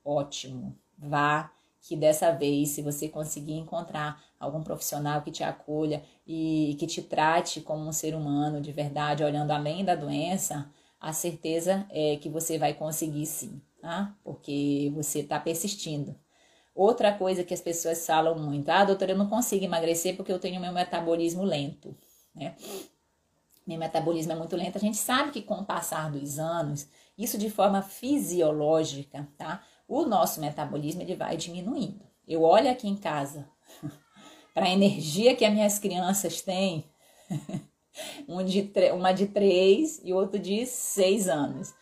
ótimo, vá que dessa vez, se você conseguir encontrar algum profissional que te acolha e que te trate como um ser humano de verdade, olhando além da doença, a certeza é que você vai conseguir sim, tá? Porque você está persistindo. Outra coisa que as pessoas falam muito, ah, doutora, eu não consigo emagrecer porque eu tenho meu metabolismo lento né? Meu metabolismo é muito lento. A gente sabe que com o passar dos anos, isso de forma fisiológica, tá? O nosso metabolismo ele vai diminuindo. Eu olho aqui em casa para a energia que as minhas crianças têm, um de uma de três e outro de seis anos.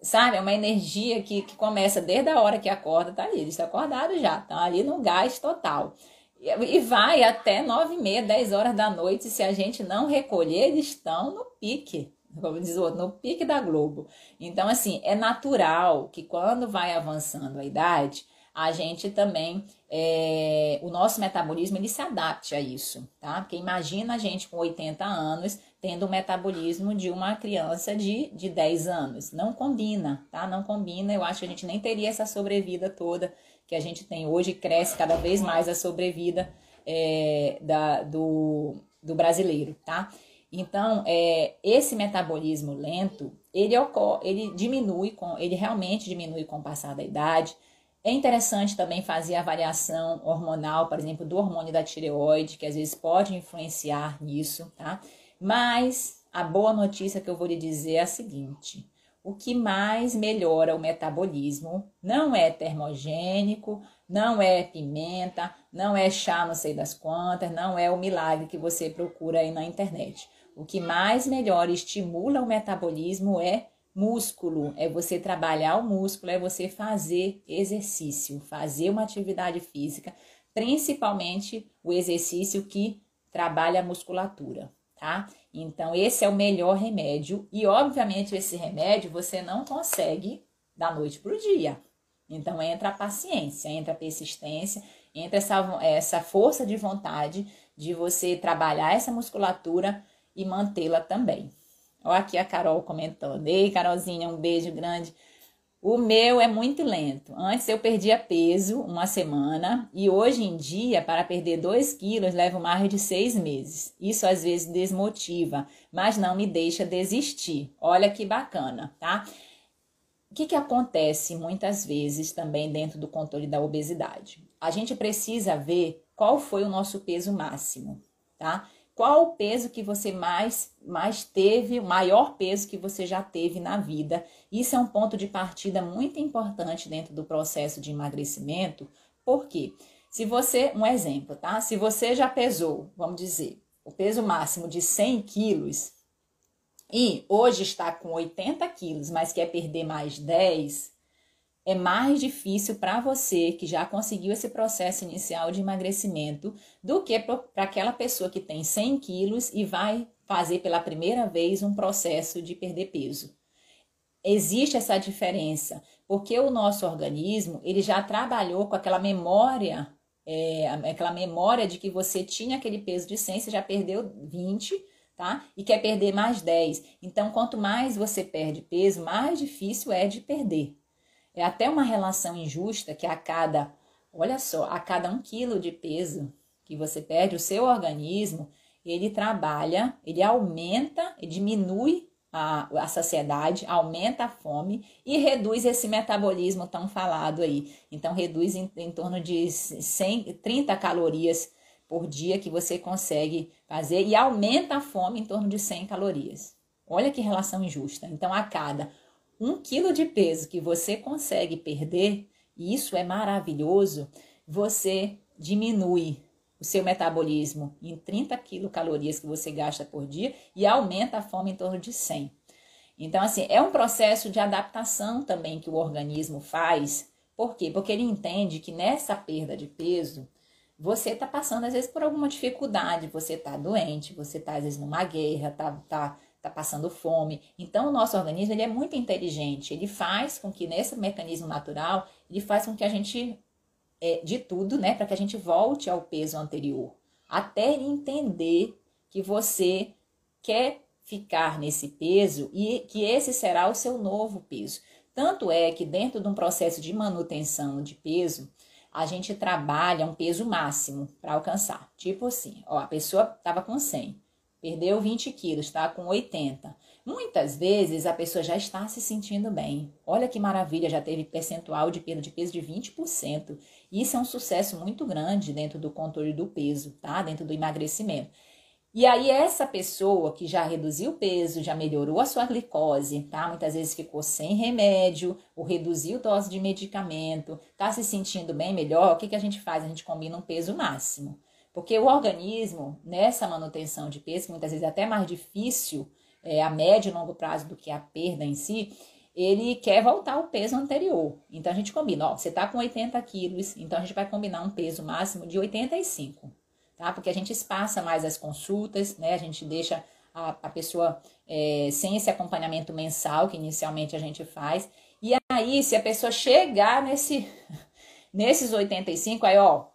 Sabe, é uma energia que, que começa desde a hora que acorda, tá ali, eles estão acordados já, estão ali no gás total. E vai até nove e meia, dez horas da noite. Se a gente não recolher, eles estão no pique, como diz o outro, no pique da Globo. Então, assim, é natural que quando vai avançando a idade, a gente também, é, o nosso metabolismo, ele se adapte a isso, tá? Porque imagina a gente com 80 anos tendo o metabolismo de uma criança de, de 10 anos. Não combina, tá? Não combina. Eu acho que a gente nem teria essa sobrevida toda que a gente tem hoje, cresce cada vez mais a sobrevida é, da, do, do brasileiro, tá? Então, é, esse metabolismo lento, ele, ocorre, ele diminui, com, ele realmente diminui com o passar da idade. É interessante também fazer a avaliação hormonal, por exemplo, do hormônio da tireoide, que às vezes pode influenciar nisso, tá? Mas a boa notícia que eu vou lhe dizer é a seguinte: o que mais melhora o metabolismo não é termogênico, não é pimenta, não é chá não sei das quantas, não é o milagre que você procura aí na internet. O que mais melhora estimula o metabolismo é músculo, é você trabalhar o músculo, é você fazer exercício, fazer uma atividade física, principalmente o exercício que trabalha a musculatura, tá? Então, esse é o melhor remédio. E, obviamente, esse remédio você não consegue da noite para o dia. Então, entra a paciência, entra a persistência, entra essa, essa força de vontade de você trabalhar essa musculatura e mantê-la também. Olha aqui a Carol comentando. Ei, Carolzinha, um beijo grande. O meu é muito lento. Antes eu perdia peso uma semana e hoje em dia, para perder 2 quilos, levo mais de seis meses. Isso às vezes desmotiva, mas não me deixa desistir. Olha que bacana, tá? O que, que acontece muitas vezes também dentro do controle da obesidade? A gente precisa ver qual foi o nosso peso máximo, tá? Qual o peso que você mais, mais teve, o maior peso que você já teve na vida? Isso é um ponto de partida muito importante dentro do processo de emagrecimento. Por quê? Se você, um exemplo, tá? Se você já pesou, vamos dizer, o peso máximo de 100 quilos e hoje está com 80 quilos, mas quer perder mais 10, é mais difícil para você que já conseguiu esse processo inicial de emagrecimento do que para aquela pessoa que tem 100 quilos e vai fazer pela primeira vez um processo de perder peso. Existe essa diferença, porque o nosso organismo ele já trabalhou com aquela memória, é, aquela memória de que você tinha aquele peso de 100, você já perdeu 20, tá? E quer perder mais 10. Então, quanto mais você perde peso, mais difícil é de perder. É até uma relação injusta que a cada, olha só, a cada um quilo de peso que você perde, o seu organismo, ele trabalha, ele aumenta, ele diminui a, a saciedade, aumenta a fome e reduz esse metabolismo tão falado aí. Então, reduz em, em torno de 100, 30 calorias por dia que você consegue fazer e aumenta a fome em torno de 100 calorias. Olha que relação injusta. Então, a cada um quilo de peso que você consegue perder, e isso é maravilhoso, você diminui o seu metabolismo em 30 quilocalorias que você gasta por dia e aumenta a fome em torno de 100. Então, assim, é um processo de adaptação também que o organismo faz. Por quê? Porque ele entende que nessa perda de peso, você está passando às vezes por alguma dificuldade, você está doente, você está às vezes numa guerra, está tá está passando fome. Então, o nosso organismo ele é muito inteligente. Ele faz com que, nesse mecanismo natural, ele faz com que a gente, é, de tudo, né, para que a gente volte ao peso anterior. Até entender que você quer ficar nesse peso e que esse será o seu novo peso. Tanto é que, dentro de um processo de manutenção de peso, a gente trabalha um peso máximo para alcançar. Tipo assim, ó, a pessoa estava com 100 perdeu 20 quilos, está com 80. Muitas vezes a pessoa já está se sentindo bem. Olha que maravilha, já teve percentual de perda de peso de 20%. Isso é um sucesso muito grande dentro do controle do peso, tá? Dentro do emagrecimento. E aí essa pessoa que já reduziu o peso, já melhorou a sua glicose, tá? Muitas vezes ficou sem remédio, ou reduziu dose de medicamento, tá se sentindo bem melhor, o que, que a gente faz? A gente combina um peso máximo. Porque o organismo, nessa manutenção de peso, que muitas vezes é até mais difícil é, a médio e longo prazo do que a perda em si, ele quer voltar ao peso anterior. Então a gente combina, ó, você tá com 80 quilos, então a gente vai combinar um peso máximo de 85, tá? Porque a gente espaça mais as consultas, né? A gente deixa a, a pessoa é, sem esse acompanhamento mensal que inicialmente a gente faz. E aí, se a pessoa chegar nesse, nesses 85, aí ó,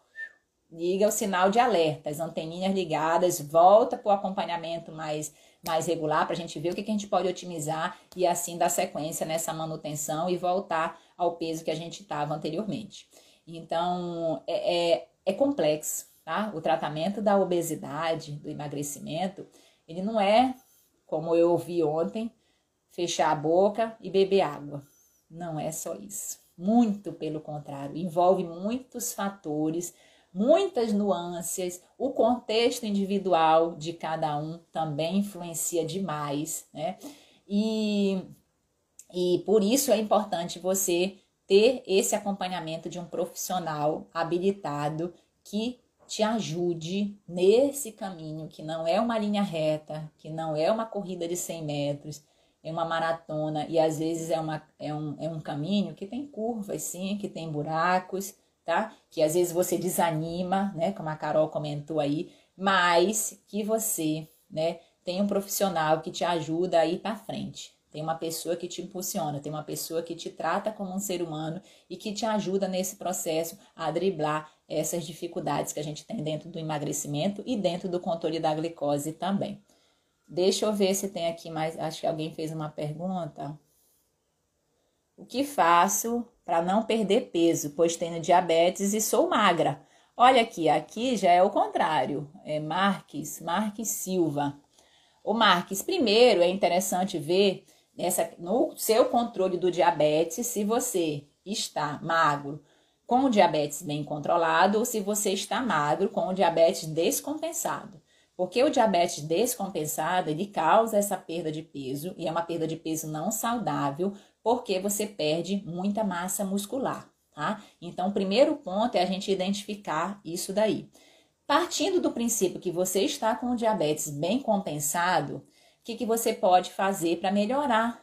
liga o sinal de alerta, as anteninhas ligadas, volta para o acompanhamento mais, mais regular para a gente ver o que, que a gente pode otimizar e assim dar sequência nessa manutenção e voltar ao peso que a gente estava anteriormente. Então, é, é, é complexo, tá? O tratamento da obesidade, do emagrecimento, ele não é, como eu ouvi ontem, fechar a boca e beber água. Não é só isso. Muito pelo contrário, envolve muitos fatores muitas nuances, o contexto individual de cada um também influencia demais, né? E, e por isso é importante você ter esse acompanhamento de um profissional habilitado que te ajude nesse caminho, que não é uma linha reta, que não é uma corrida de 100 metros, é uma maratona e às vezes é, uma, é, um, é um caminho que tem curvas, sim, que tem buracos, tá? Que às vezes você desanima, né? Como a Carol comentou aí, mas que você, né? Tem um profissional que te ajuda a ir para frente. Tem uma pessoa que te impulsiona, tem uma pessoa que te trata como um ser humano e que te ajuda nesse processo a driblar essas dificuldades que a gente tem dentro do emagrecimento e dentro do controle da glicose também. Deixa eu ver se tem aqui mais. Acho que alguém fez uma pergunta. O que faço para não perder peso, pois tenho diabetes e sou magra? Olha aqui, aqui já é o contrário. É Marques, Marques Silva. O Marques, primeiro é interessante ver nessa, no seu controle do diabetes se você está magro com o diabetes bem controlado ou se você está magro com o diabetes descompensado. Porque o diabetes descompensado, ele causa essa perda de peso e é uma perda de peso não saudável, porque você perde muita massa muscular, tá? Então, o primeiro ponto é a gente identificar isso daí. Partindo do princípio que você está com o diabetes bem compensado, o que, que você pode fazer para melhorar,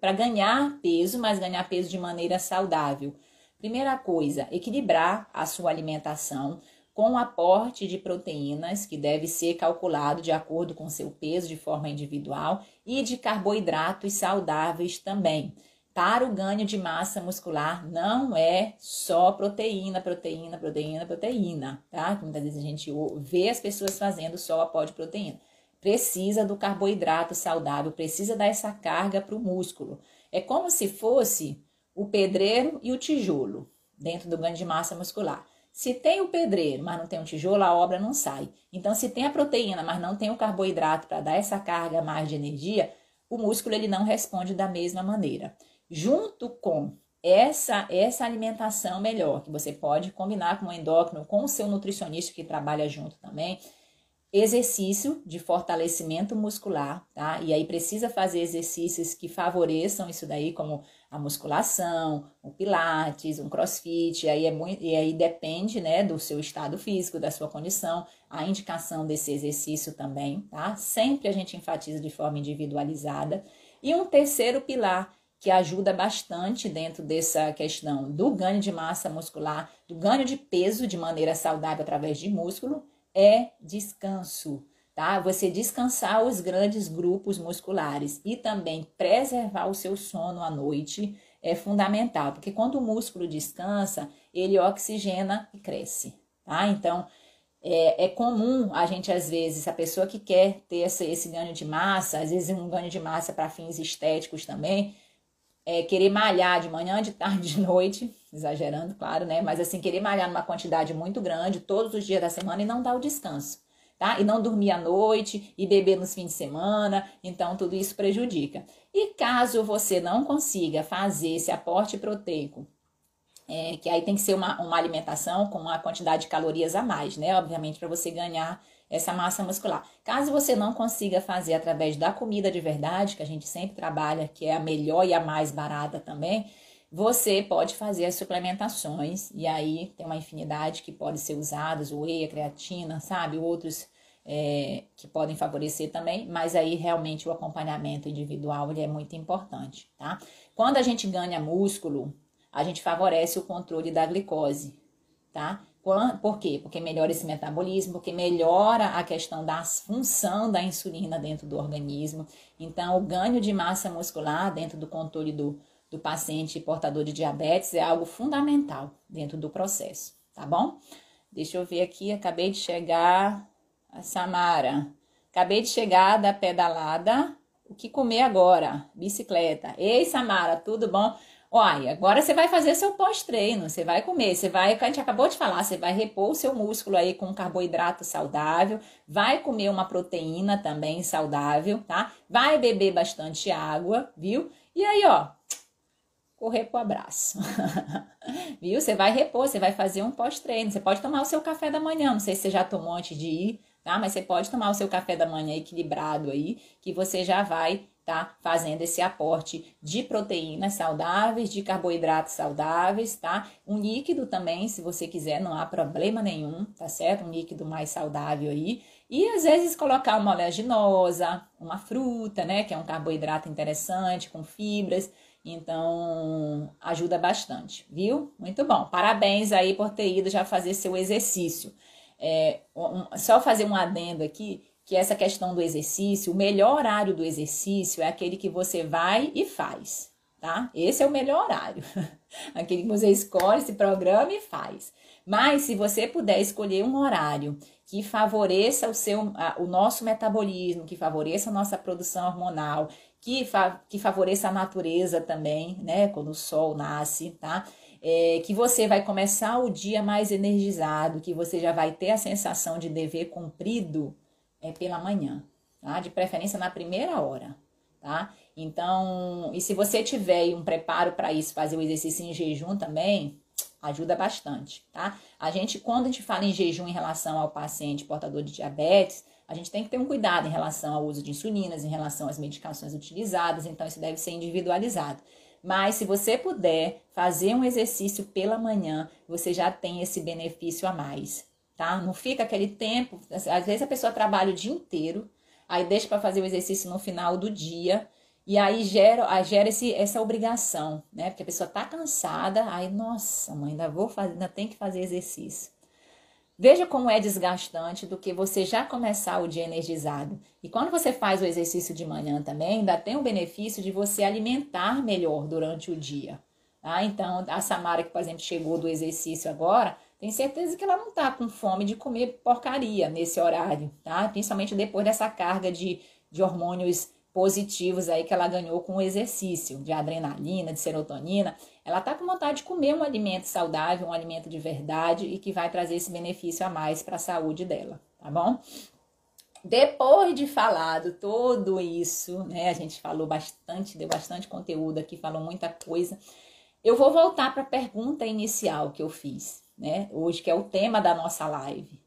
para ganhar peso, mas ganhar peso de maneira saudável? Primeira coisa, equilibrar a sua alimentação com aporte de proteínas, que deve ser calculado de acordo com seu peso de forma individual, e de carboidratos saudáveis também. Para o ganho de massa muscular, não é só proteína, proteína, proteína, proteína, tá? Muitas vezes a gente vê as pessoas fazendo só aporte de proteína. Precisa do carboidrato saudável, precisa dar essa carga para o músculo. É como se fosse o pedreiro e o tijolo dentro do ganho de massa muscular. Se tem o pedreiro, mas não tem o tijolo, a obra não sai. Então, se tem a proteína, mas não tem o carboidrato para dar essa carga mais de energia, o músculo ele não responde da mesma maneira. Junto com essa essa alimentação melhor, que você pode combinar com o endócrino, com o seu nutricionista que trabalha junto também, exercício de fortalecimento muscular, tá? E aí precisa fazer exercícios que favoreçam isso daí, como a musculação, o pilates, um crossfit, e aí é muito, e aí depende, né, do seu estado físico, da sua condição, a indicação desse exercício também, tá? Sempre a gente enfatiza de forma individualizada. E um terceiro pilar que ajuda bastante dentro dessa questão do ganho de massa muscular, do ganho de peso de maneira saudável através de músculo, é descanso, tá? Você descansar os grandes grupos musculares e também preservar o seu sono à noite é fundamental, porque quando o músculo descansa, ele oxigena e cresce, tá? Então, é, é, comum a gente, às vezes, a pessoa que quer ter esse, esse ganho de massa, às vezes um ganho de massa para fins estéticos também, é, querer malhar de manhã, de tarde, de noite, exagerando, claro, né? Mas assim, querer malhar numa quantidade muito grande todos os dias da semana e não dar o descanso, tá? E não dormir à noite e beber nos fins de semana, então tudo isso prejudica. E caso você não consiga fazer esse aporte proteico, é, que aí tem que ser uma, uma alimentação com uma quantidade de calorias a mais, né? Obviamente, para você ganhar essa massa muscular. Caso você não consiga fazer através da comida de verdade, que a gente sempre trabalha, que é a melhor e a mais barata também, você pode fazer as suplementações e aí tem uma infinidade que pode ser usadas, whey, a creatina, sabe? Outros é, que podem favorecer também, mas aí realmente o acompanhamento individual ele é muito importante, tá? Quando a gente ganha músculo, a gente favorece o controle da glicose, tá? Por quê? Porque melhora esse metabolismo, porque melhora a questão da função da insulina dentro do organismo. Então, o ganho de massa muscular dentro do controle do, do paciente portador de diabetes é algo fundamental dentro do processo, tá bom? Deixa eu ver aqui, acabei de chegar a Samara. Acabei de chegar da pedalada. O que comer agora? Bicicleta. Ei, Samara, tudo bom? Olha, agora você vai fazer seu pós-treino, você vai comer, você vai, a gente acabou de falar, você vai repor o seu músculo aí com carboidrato saudável, vai comer uma proteína também saudável, tá? Vai beber bastante água, viu? E aí, ó, correr pro abraço. viu? Você vai repor, você vai fazer um pós-treino, você pode tomar o seu café da manhã, não sei se você já tomou antes de ir, tá? Mas você pode tomar o seu café da manhã equilibrado aí, que você já vai tá? Fazendo esse aporte de proteínas saudáveis, de carboidratos saudáveis, tá? Um líquido também, se você quiser, não há problema nenhum, tá certo? Um líquido mais saudável aí. E às vezes colocar uma oleaginosa, uma fruta, né? Que é um carboidrato interessante, com fibras. Então, ajuda bastante, viu? Muito bom. Parabéns aí por ter ido já fazer seu exercício. É, um, só fazer um adendo aqui que essa questão do exercício, o melhor horário do exercício é aquele que você vai e faz, tá? Esse é o melhor horário. aquele que você escolhe, se programa e faz. Mas se você puder escolher um horário que favoreça o seu o nosso metabolismo, que favoreça a nossa produção hormonal, que, fa, que favoreça a natureza também, né? Quando o sol nasce, tá? É, que você vai começar o dia mais energizado, que você já vai ter a sensação de dever cumprido, é pela manhã, tá? De preferência na primeira hora, tá? Então, e se você tiver um preparo para isso, fazer o exercício em jejum também, ajuda bastante, tá? A gente, quando a gente fala em jejum em relação ao paciente portador de diabetes, a gente tem que ter um cuidado em relação ao uso de insulinas, em relação às medicações utilizadas, então isso deve ser individualizado. Mas se você puder fazer um exercício pela manhã, você já tem esse benefício a mais, tá? Não fica aquele tempo, às vezes a pessoa trabalha o dia inteiro, aí deixa para fazer o exercício no final do dia, e aí gera, gera esse, essa obrigação, né? Porque a pessoa tá cansada, aí, nossa, mãe, ainda vou fazer, ainda tem que fazer exercício. Veja como é desgastante do que você já começar o dia energizado. E quando você faz o exercício de manhã também, ainda tem o benefício de você alimentar melhor durante o dia. Tá? Então, a Samara, que, por exemplo, chegou do exercício agora, tem certeza que ela não tá com fome de comer porcaria nesse horário, tá? Principalmente depois dessa carga de, de hormônios positivos aí que ela ganhou com o exercício, de adrenalina, de serotonina. Ela tá com vontade de comer um alimento saudável, um alimento de verdade e que vai trazer esse benefício a mais para a saúde dela, tá bom? Depois de falado tudo isso, né? A gente falou bastante, deu bastante conteúdo aqui, falou muita coisa. Eu vou voltar para a pergunta inicial que eu fiz, né? Hoje, que é o tema da nossa live.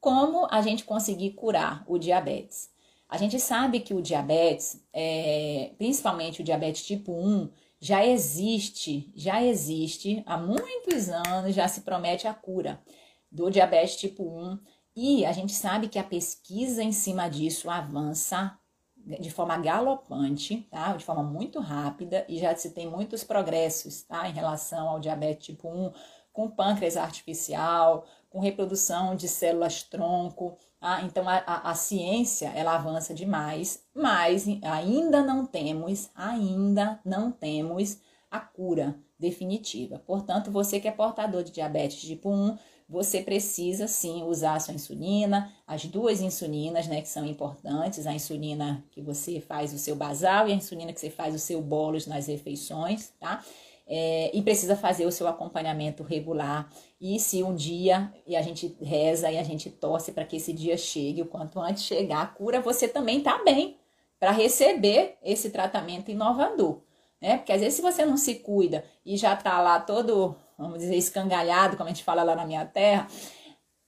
Como a gente conseguir curar o diabetes? A gente sabe que o diabetes, é, principalmente o diabetes tipo 1, já existe, já existe há muitos anos, já se promete a cura do diabetes tipo 1 e a gente sabe que a pesquisa em cima disso avança de forma galopante, tá? De forma muito rápida e já se tem muitos progressos, tá? Em relação ao diabetes tipo 1, com pâncreas artificial, com reprodução de células tronco, ah, então a, a, a, ciência ela avança demais, mas ainda não temos, ainda não temos a cura definitiva. Portanto, você que é portador de diabetes tipo 1, você precisa sim usar a sua insulina, as duas insulinas, né, que são importantes, a insulina que você faz o seu basal e a insulina que você faz o seu bolos nas refeições, tá? É, e precisa fazer o seu acompanhamento regular. E se um dia, e a gente reza e a gente torce para que esse dia chegue, o quanto antes chegar a cura, você também está bem para receber esse tratamento inovador. Né? Porque às vezes, se você não se cuida e já está lá todo, vamos dizer, escangalhado, como a gente fala lá na minha terra,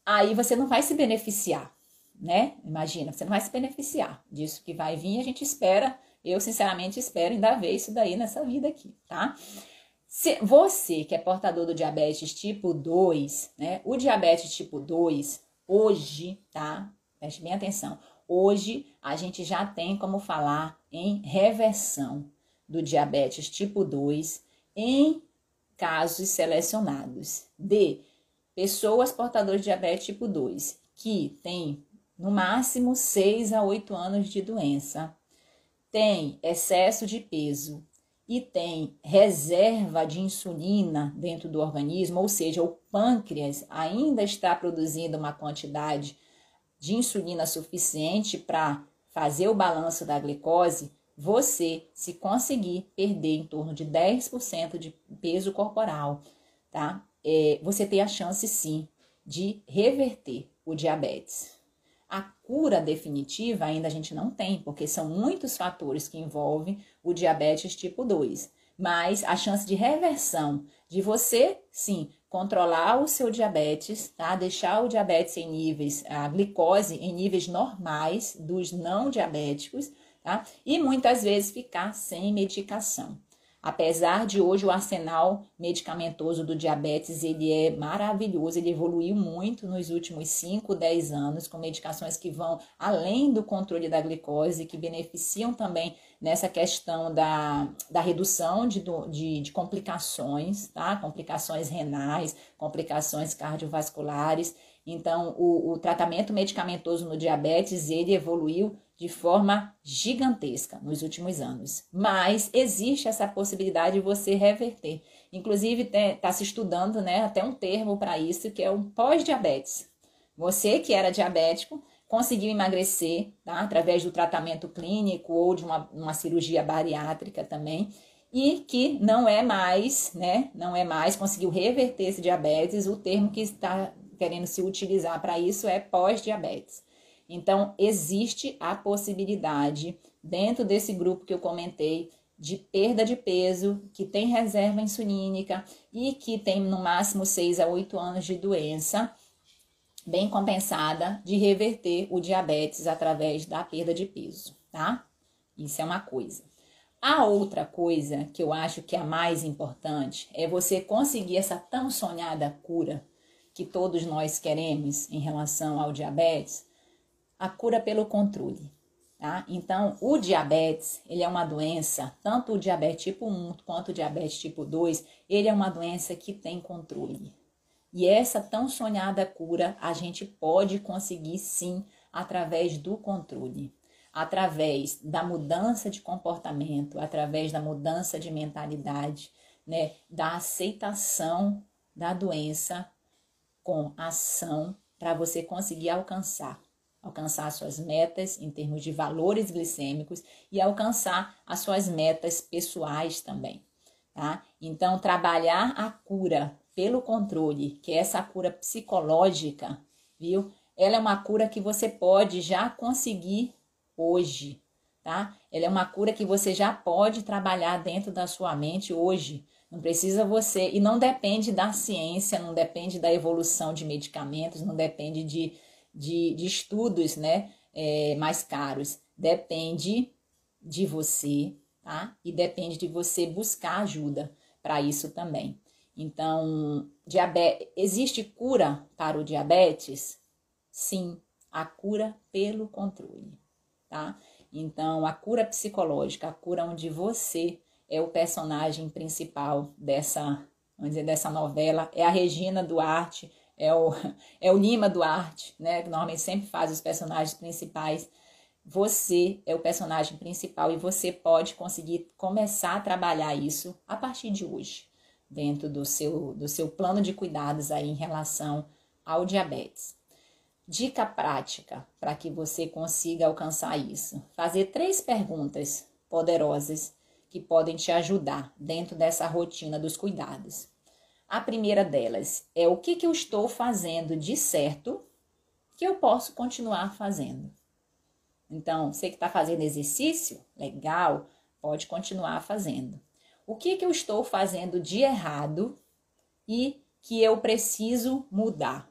aí você não vai se beneficiar, né? Imagina, você não vai se beneficiar disso que vai vir, a gente espera, eu sinceramente espero ainda ver isso daí nessa vida aqui, tá? Se você que é portador do diabetes tipo 2, né? O diabetes tipo 2, hoje, tá? Preste bem atenção. Hoje a gente já tem como falar em reversão do diabetes tipo 2 em casos selecionados de pessoas portadoras de diabetes tipo 2 que têm no máximo 6 a 8 anos de doença, tem excesso de peso, e tem reserva de insulina dentro do organismo, ou seja, o pâncreas ainda está produzindo uma quantidade de insulina suficiente para fazer o balanço da glicose, você, se conseguir perder em torno de 10% de peso corporal, tá? É, você tem a chance sim de reverter o diabetes. A cura definitiva ainda a gente não tem, porque são muitos fatores que envolvem o diabetes tipo 2. Mas a chance de reversão de você, sim, controlar o seu diabetes, tá? Deixar o diabetes em níveis, a glicose em níveis normais dos não diabéticos, tá? E muitas vezes ficar sem medicação. Apesar de hoje o arsenal medicamentoso do diabetes, ele é maravilhoso, ele evoluiu muito nos últimos 5, 10 anos, com medicações que vão além do controle da glicose, que beneficiam também nessa questão da, da redução de, de, de complicações, tá? Complicações renais, complicações cardiovasculares. Então, o, o tratamento medicamentoso no diabetes, ele evoluiu de forma gigantesca nos últimos anos. Mas existe essa possibilidade de você reverter. Inclusive, está se estudando né, até um termo para isso, que é o pós-diabetes. Você que era diabético conseguiu emagrecer tá, através do tratamento clínico ou de uma, uma cirurgia bariátrica também e que não é mais, né? Não é mais, conseguiu reverter esse diabetes. O termo que está querendo se utilizar para isso é pós-diabetes. Então, existe a possibilidade, dentro desse grupo que eu comentei, de perda de peso, que tem reserva insulínica e que tem no máximo 6 a 8 anos de doença bem compensada de reverter o diabetes através da perda de peso, tá? Isso é uma coisa. A outra coisa que eu acho que é a mais importante é você conseguir essa tão sonhada cura que todos nós queremos em relação ao diabetes, a cura pelo controle. Tá? Então, o diabetes, ele é uma doença, tanto o diabetes tipo 1 quanto o diabetes tipo 2, ele é uma doença que tem controle. E essa tão sonhada cura a gente pode conseguir sim através do controle, através da mudança de comportamento, através da mudança de mentalidade, né, da aceitação da doença com ação para você conseguir alcançar alcançar suas metas em termos de valores glicêmicos e alcançar as suas metas pessoais também, tá? Então, trabalhar a cura pelo controle, que é essa cura psicológica, viu? Ela é uma cura que você pode já conseguir hoje, tá? Ela é uma cura que você já pode trabalhar dentro da sua mente hoje. Não precisa você, e não depende da ciência, não depende da evolução de medicamentos, não depende de de, de estudos né, é, mais caros. Depende de você, tá? E depende de você buscar ajuda para isso também. Então, diabetes, existe cura para o diabetes? Sim, a cura pelo controle, tá? Então, a cura psicológica, a cura onde você é o personagem principal dessa, vamos dizer, dessa novela, é a Regina Duarte, é o, é o Lima Duarte, né? Que normalmente sempre faz os personagens principais. Você é o personagem principal e você pode conseguir começar a trabalhar isso a partir de hoje, dentro do seu, do seu plano de cuidados aí em relação ao diabetes. Dica prática para que você consiga alcançar isso: fazer três perguntas poderosas que podem te ajudar dentro dessa rotina dos cuidados. A primeira delas é o que, que eu estou fazendo de certo que eu posso continuar fazendo. Então, você que está fazendo exercício, legal, pode continuar fazendo. O que, que eu estou fazendo de errado e que eu preciso mudar?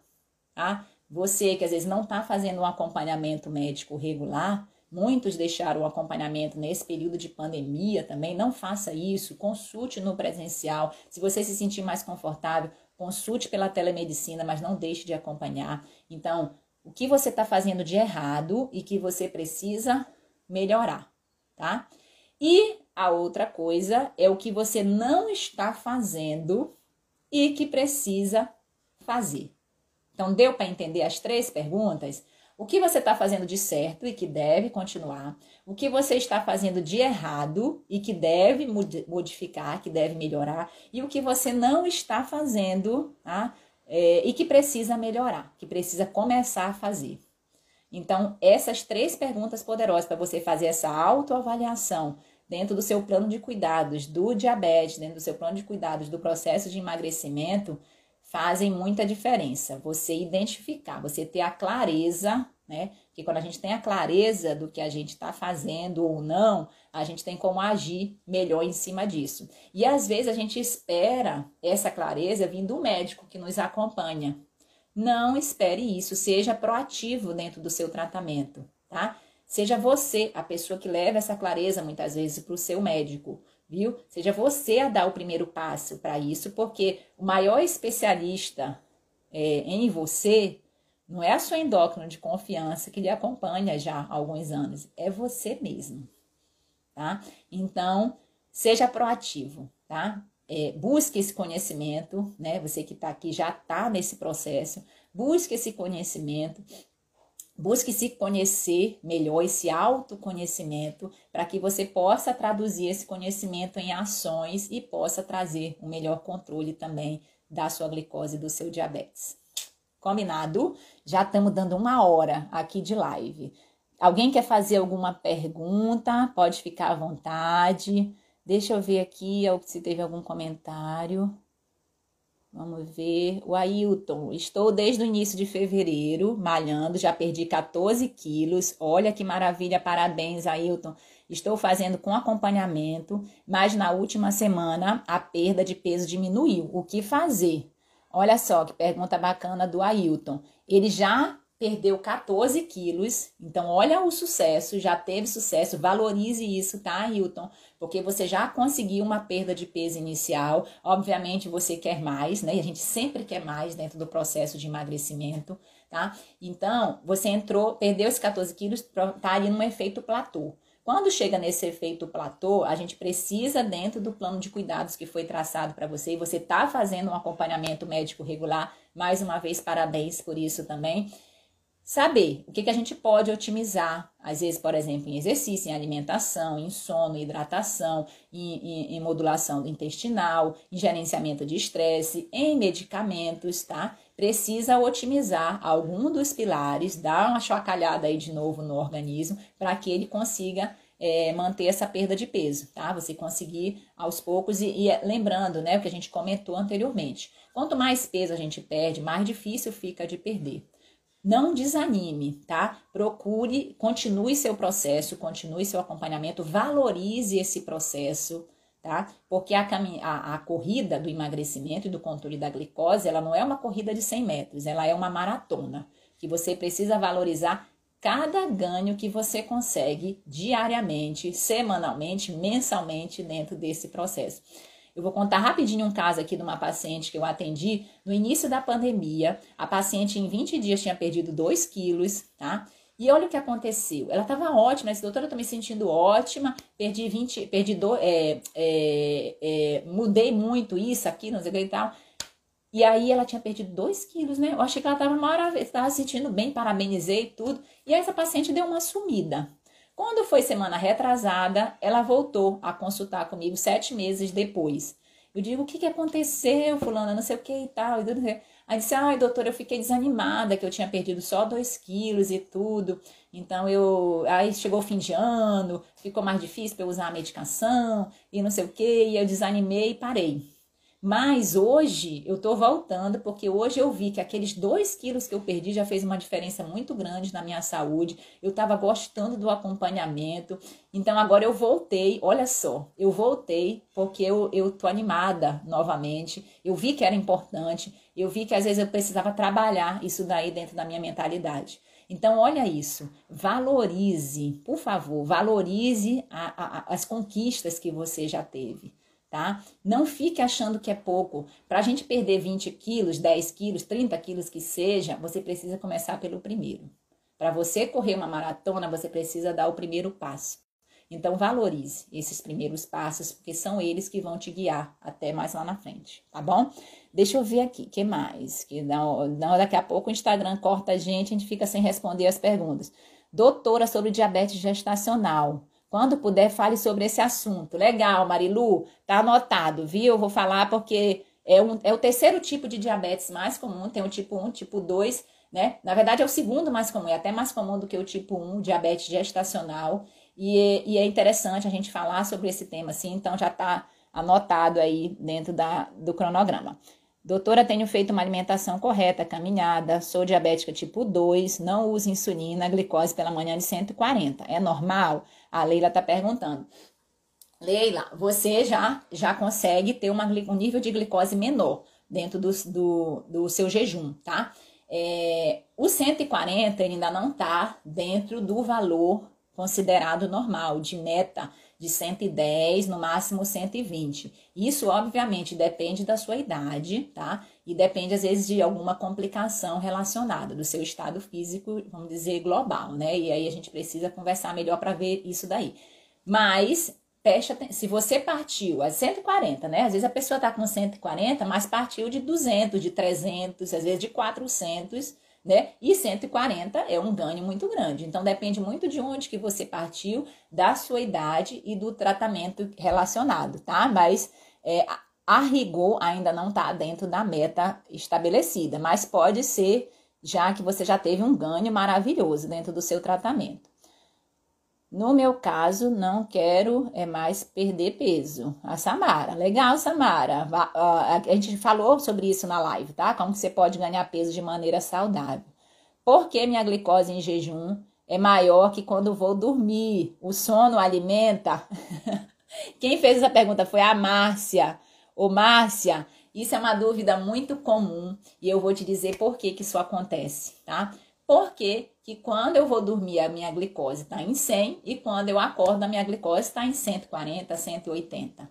Tá? Você que às vezes não está fazendo um acompanhamento médico regular, Muitos deixaram o acompanhamento nesse período de pandemia também. Não faça isso, consulte no presencial. Se você se sentir mais confortável, consulte pela telemedicina, mas não deixe de acompanhar. Então, o que você está fazendo de errado e que você precisa melhorar, tá? E a outra coisa é o que você não está fazendo e que precisa fazer. Então, deu para entender as três perguntas? O que você está fazendo de certo e que deve continuar, o que você está fazendo de errado e que deve modificar, que deve melhorar, e o que você não está fazendo tá? É, e que precisa melhorar, que precisa começar a fazer. Então, essas três perguntas poderosas para você fazer essa autoavaliação dentro do seu plano de cuidados do diabetes, dentro do seu plano de cuidados do processo de emagrecimento, fazem muita diferença. Você identificar, você ter a clareza, né? Que quando a gente tem a clareza do que a gente está fazendo ou não, a gente tem como agir melhor em cima disso. E às vezes a gente espera essa clareza vindo do médico que nos acompanha. Não espere isso, seja proativo dentro do seu tratamento, tá? Seja você a pessoa que leva essa clareza muitas vezes para o seu médico viu? Seja você a dar o primeiro passo para isso, porque o maior especialista é, em você não é a sua endócrina de confiança que lhe acompanha já há alguns anos, é você mesmo, tá? Então, seja proativo, tá? É, busque esse conhecimento, né? Você que está aqui já está nesse processo, busque esse conhecimento, Busque se conhecer melhor, esse autoconhecimento, para que você possa traduzir esse conhecimento em ações e possa trazer um melhor controle também da sua glicose e do seu diabetes. Combinado? Já estamos dando uma hora aqui de live. Alguém quer fazer alguma pergunta? Pode ficar à vontade. Deixa eu ver aqui se teve algum comentário. Vamos ver. O Ailton, estou desde o início de fevereiro malhando, já perdi 14 quilos. Olha que maravilha, parabéns, Ailton. Estou fazendo com acompanhamento, mas na última semana a perda de peso diminuiu. O que fazer? Olha só que pergunta bacana do Ailton. Ele já perdeu 14 quilos. Então, olha o sucesso, já teve sucesso. Valorize isso, tá, Hilton? Porque você já conseguiu uma perda de peso inicial. Obviamente, você quer mais, né? E a gente sempre quer mais dentro do processo de emagrecimento, tá? Então, você entrou, perdeu esses 14 quilos, tá ali num efeito platô. Quando chega nesse efeito platô, a gente precisa, dentro do plano de cuidados que foi traçado para você, e você está fazendo um acompanhamento médico regular, mais uma vez, parabéns por isso também saber o que, que a gente pode otimizar, às vezes, por exemplo, em exercício, em alimentação, em sono, em hidratação, em, em, em modulação intestinal, em gerenciamento de estresse, em medicamentos, tá? Precisa otimizar algum dos pilares, dar uma chocalhada aí de novo no organismo para que ele consiga é, manter essa perda de peso, tá? Você conseguir aos poucos e, e lembrando, né, o que a gente comentou anteriormente. Quanto mais peso a gente perde, mais difícil fica de perder. Não desanime, tá? Procure, continue seu processo, continue seu acompanhamento, valorize esse processo, tá? Porque a, a, a, corrida do emagrecimento e do controle da glicose, ela não é uma corrida de 100 metros, ela é uma maratona, que você precisa valorizar cada ganho que você consegue diariamente, semanalmente, mensalmente dentro desse processo. Eu vou contar rapidinho um caso aqui de uma paciente que eu atendi no início da pandemia. A paciente em 20 dias tinha perdido 2 quilos, tá? E olha o que aconteceu. Ela estava ótima, essa doutora, eu tô me sentindo ótima, perdi 20, perdi do, é, é, é, mudei muito isso aqui, não sei o que e tal. E aí ela tinha perdido 2 quilos, né? Eu achei que ela estava maravilhosa, estava sentindo bem, parabenizei tudo. E aí essa paciente deu uma sumida. Quando foi semana retrasada, ela voltou a consultar comigo sete meses depois. Eu digo, o que, que aconteceu, fulana, não sei o que e tal. Aí disse, ai, doutora, eu fiquei desanimada, que eu tinha perdido só dois quilos e tudo. Então, eu... Aí chegou o fim de ano, ficou mais difícil para eu usar a medicação e não sei o que, e eu desanimei e parei. Mas hoje eu tô voltando porque hoje eu vi que aqueles dois quilos que eu perdi já fez uma diferença muito grande na minha saúde. Eu estava gostando do acompanhamento. Então agora eu voltei, olha só, eu voltei porque eu, tô animada novamente. Eu vi que era importante, eu vi que às vezes eu precisava trabalhar isso daí dentro da minha mentalidade. Então, olha isso, valorize, por favor, valorize a, a, as conquistas que você já teve tá? Não fique achando que é pouco. Para a gente perder 20 quilos, 10 quilos, 30 quilos que seja, você precisa começar pelo primeiro. Para você correr uma maratona, você precisa dar o primeiro passo. Então, valorize esses primeiros passos, porque são eles que vão te guiar até mais lá na frente, tá bom? Deixa eu ver aqui, que mais? Que não, não, daqui a pouco o Instagram corta a gente, a gente fica sem responder as perguntas. Doutora sobre diabetes gestacional. Quando puder, fale sobre esse assunto. Legal, Marilu, tá anotado, viu? Eu vou falar porque é, um, é o terceiro tipo de diabetes mais comum, tem o tipo 1, tipo 2, né? Na verdade, é o segundo mais comum, é até mais comum do que o tipo 1, diabetes gestacional. E, e é interessante a gente falar sobre esse tema, assim, então já tá anotado aí dentro da, do cronograma. Doutora, tenho feito uma alimentação correta, caminhada, sou diabética tipo 2, não uso insulina, glicose pela manhã de 140. É normal? A Leila está perguntando. Leila, você já, já consegue ter uma, um nível de glicose menor dentro do, do, do seu jejum, tá? É, o 140 ainda não está dentro do valor considerado normal, de meta de 110, no máximo 120. Isso, obviamente, depende da sua idade, tá? E depende, às vezes, de alguma complicação relacionada do seu estado físico, vamos dizer, global, né? E aí a gente precisa conversar melhor para ver isso daí. Mas, se você partiu a 140, né? Às vezes a pessoa tá com 140, mas partiu de 200, de 300, às vezes de 400, né? E 140 é um ganho muito grande. Então depende muito de onde que você partiu, da sua idade e do tratamento relacionado, tá? Mas é, a rigor ainda não está dentro da meta estabelecida, mas pode ser já que você já teve um ganho maravilhoso dentro do seu tratamento. No meu caso, não quero é mais perder peso. A Samara, legal, Samara. A gente falou sobre isso na live, tá? Como que você pode ganhar peso de maneira saudável. Porque minha glicose em jejum é maior que quando vou dormir. O sono alimenta. Quem fez essa pergunta foi a Márcia. Ô Márcia, isso é uma dúvida muito comum e eu vou te dizer por que, que isso acontece, tá? Porque que quando eu vou dormir a minha glicose está em 100 e quando eu acordo a minha glicose está em 140, 180.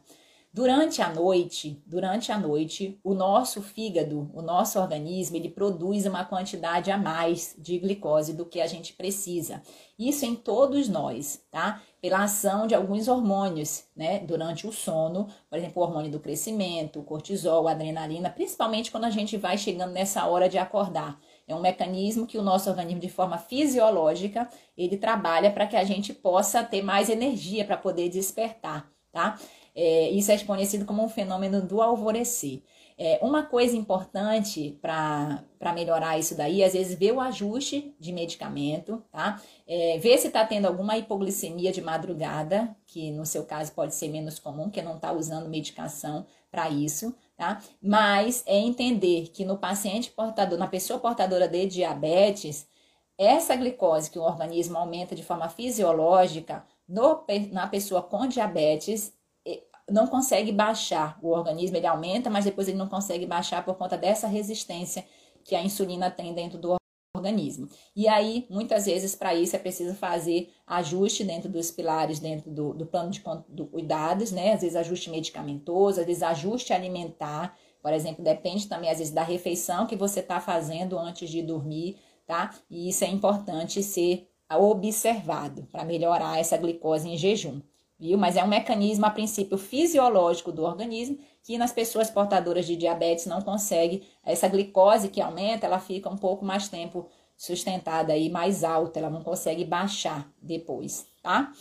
Durante a noite, durante a noite, o nosso fígado, o nosso organismo, ele produz uma quantidade a mais de glicose do que a gente precisa. Isso em todos nós, tá? Pela ação de alguns hormônios, né? Durante o sono, por exemplo, o hormônio do crescimento, o cortisol, a adrenalina, principalmente quando a gente vai chegando nessa hora de acordar. É um mecanismo que o nosso organismo, de forma fisiológica, ele trabalha para que a gente possa ter mais energia para poder despertar, tá? É, isso é conhecido como um fenômeno do alvorecer. É, uma coisa importante para melhorar isso daí, às vezes, ver o ajuste de medicamento, tá? É, ver se está tendo alguma hipoglicemia de madrugada, que no seu caso pode ser menos comum, que não está usando medicação para isso, tá? Mas é entender que no paciente portador, na pessoa portadora de diabetes, essa glicose que o organismo aumenta de forma fisiológica, no, na pessoa com diabetes, não consegue baixar. O organismo ele aumenta, mas depois ele não consegue baixar por conta dessa resistência que a insulina tem dentro do organismo. E aí, muitas vezes, para isso é preciso fazer ajuste dentro dos pilares, dentro do, do plano de do cuidados, né? Às vezes ajuste medicamentoso, às vezes ajuste alimentar. Por exemplo, depende também, às vezes, da refeição que você está fazendo antes de dormir, tá? E isso é importante ser observado para melhorar essa glicose em jejum viu? Mas é um mecanismo, a princípio, fisiológico do organismo, que nas pessoas portadoras de diabetes não consegue, essa glicose que aumenta, ela fica um pouco mais tempo sustentada e mais alta, ela não consegue baixar depois, tá?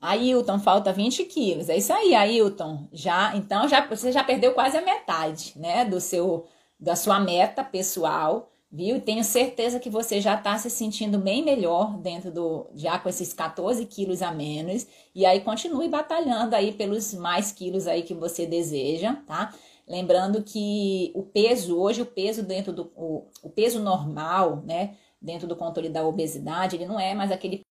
Ailton, falta 20 quilos. É isso aí, Ailton. Já, então, já, você já perdeu quase a metade, né, do seu, da sua meta pessoal viu? Tenho certeza que você já está se sentindo bem melhor dentro do, já com esses 14 quilos a menos, e aí continue batalhando aí pelos mais quilos aí que você deseja, tá? Lembrando que o peso, hoje o peso dentro do, o, o peso normal, né, dentro do controle da obesidade, ele não é mais aquele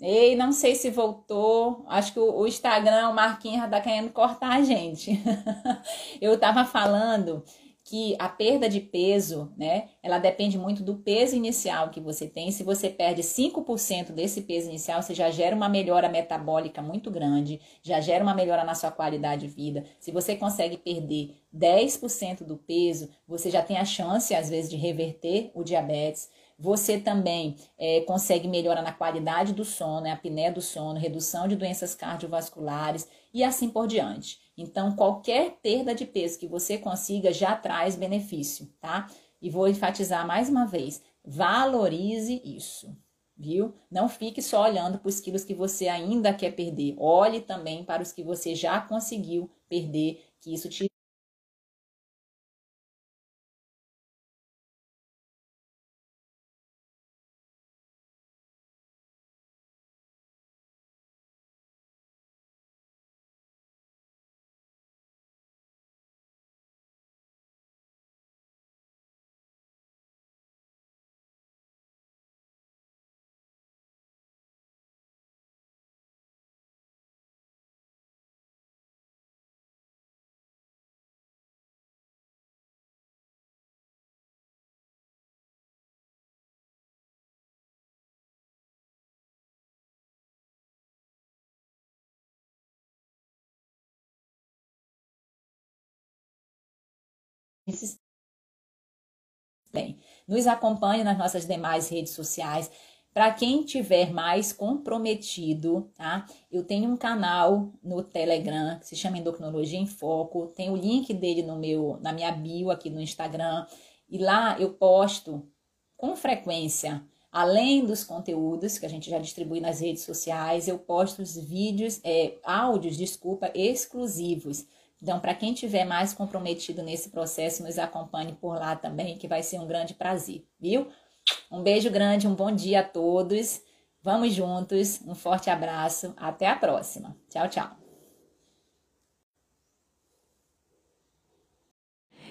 Ei, não sei se voltou. Acho que o, o Instagram, o Marquinhos, tá querendo cortar a gente. Eu tava falando que a perda de peso, né, ela depende muito do peso inicial que você tem. Se você perde 5% desse peso inicial, você já gera uma melhora metabólica muito grande, já gera uma melhora na sua qualidade de vida. Se você consegue perder 10% do peso, você já tem a chance, às vezes, de reverter o diabetes. Você também é, consegue melhorar na qualidade do sono, né, a apneia do sono, redução de doenças cardiovasculares e assim por diante. Então, qualquer perda de peso que você consiga já traz benefício, tá? E vou enfatizar mais uma vez: valorize isso, viu? Não fique só olhando para os quilos que você ainda quer perder. Olhe também para os que você já conseguiu perder, que isso te Bem, nos acompanhe nas nossas demais redes sociais. Para quem tiver mais comprometido, tá? Eu tenho um canal no Telegram que se chama Endocrinologia em Foco. Tem o link dele no meu, na minha bio aqui no Instagram. E lá eu posto com frequência, além dos conteúdos que a gente já distribui nas redes sociais, eu posto os vídeos, é, áudios, desculpa, exclusivos então, para quem tiver mais comprometido nesse processo, nos acompanhe por lá também, que vai ser um grande prazer, viu? Um beijo grande, um bom dia a todos. Vamos juntos, um forte abraço, até a próxima. Tchau, tchau.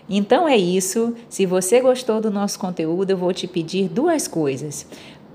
Então é isso. Se você gostou do nosso conteúdo, eu vou te pedir duas coisas.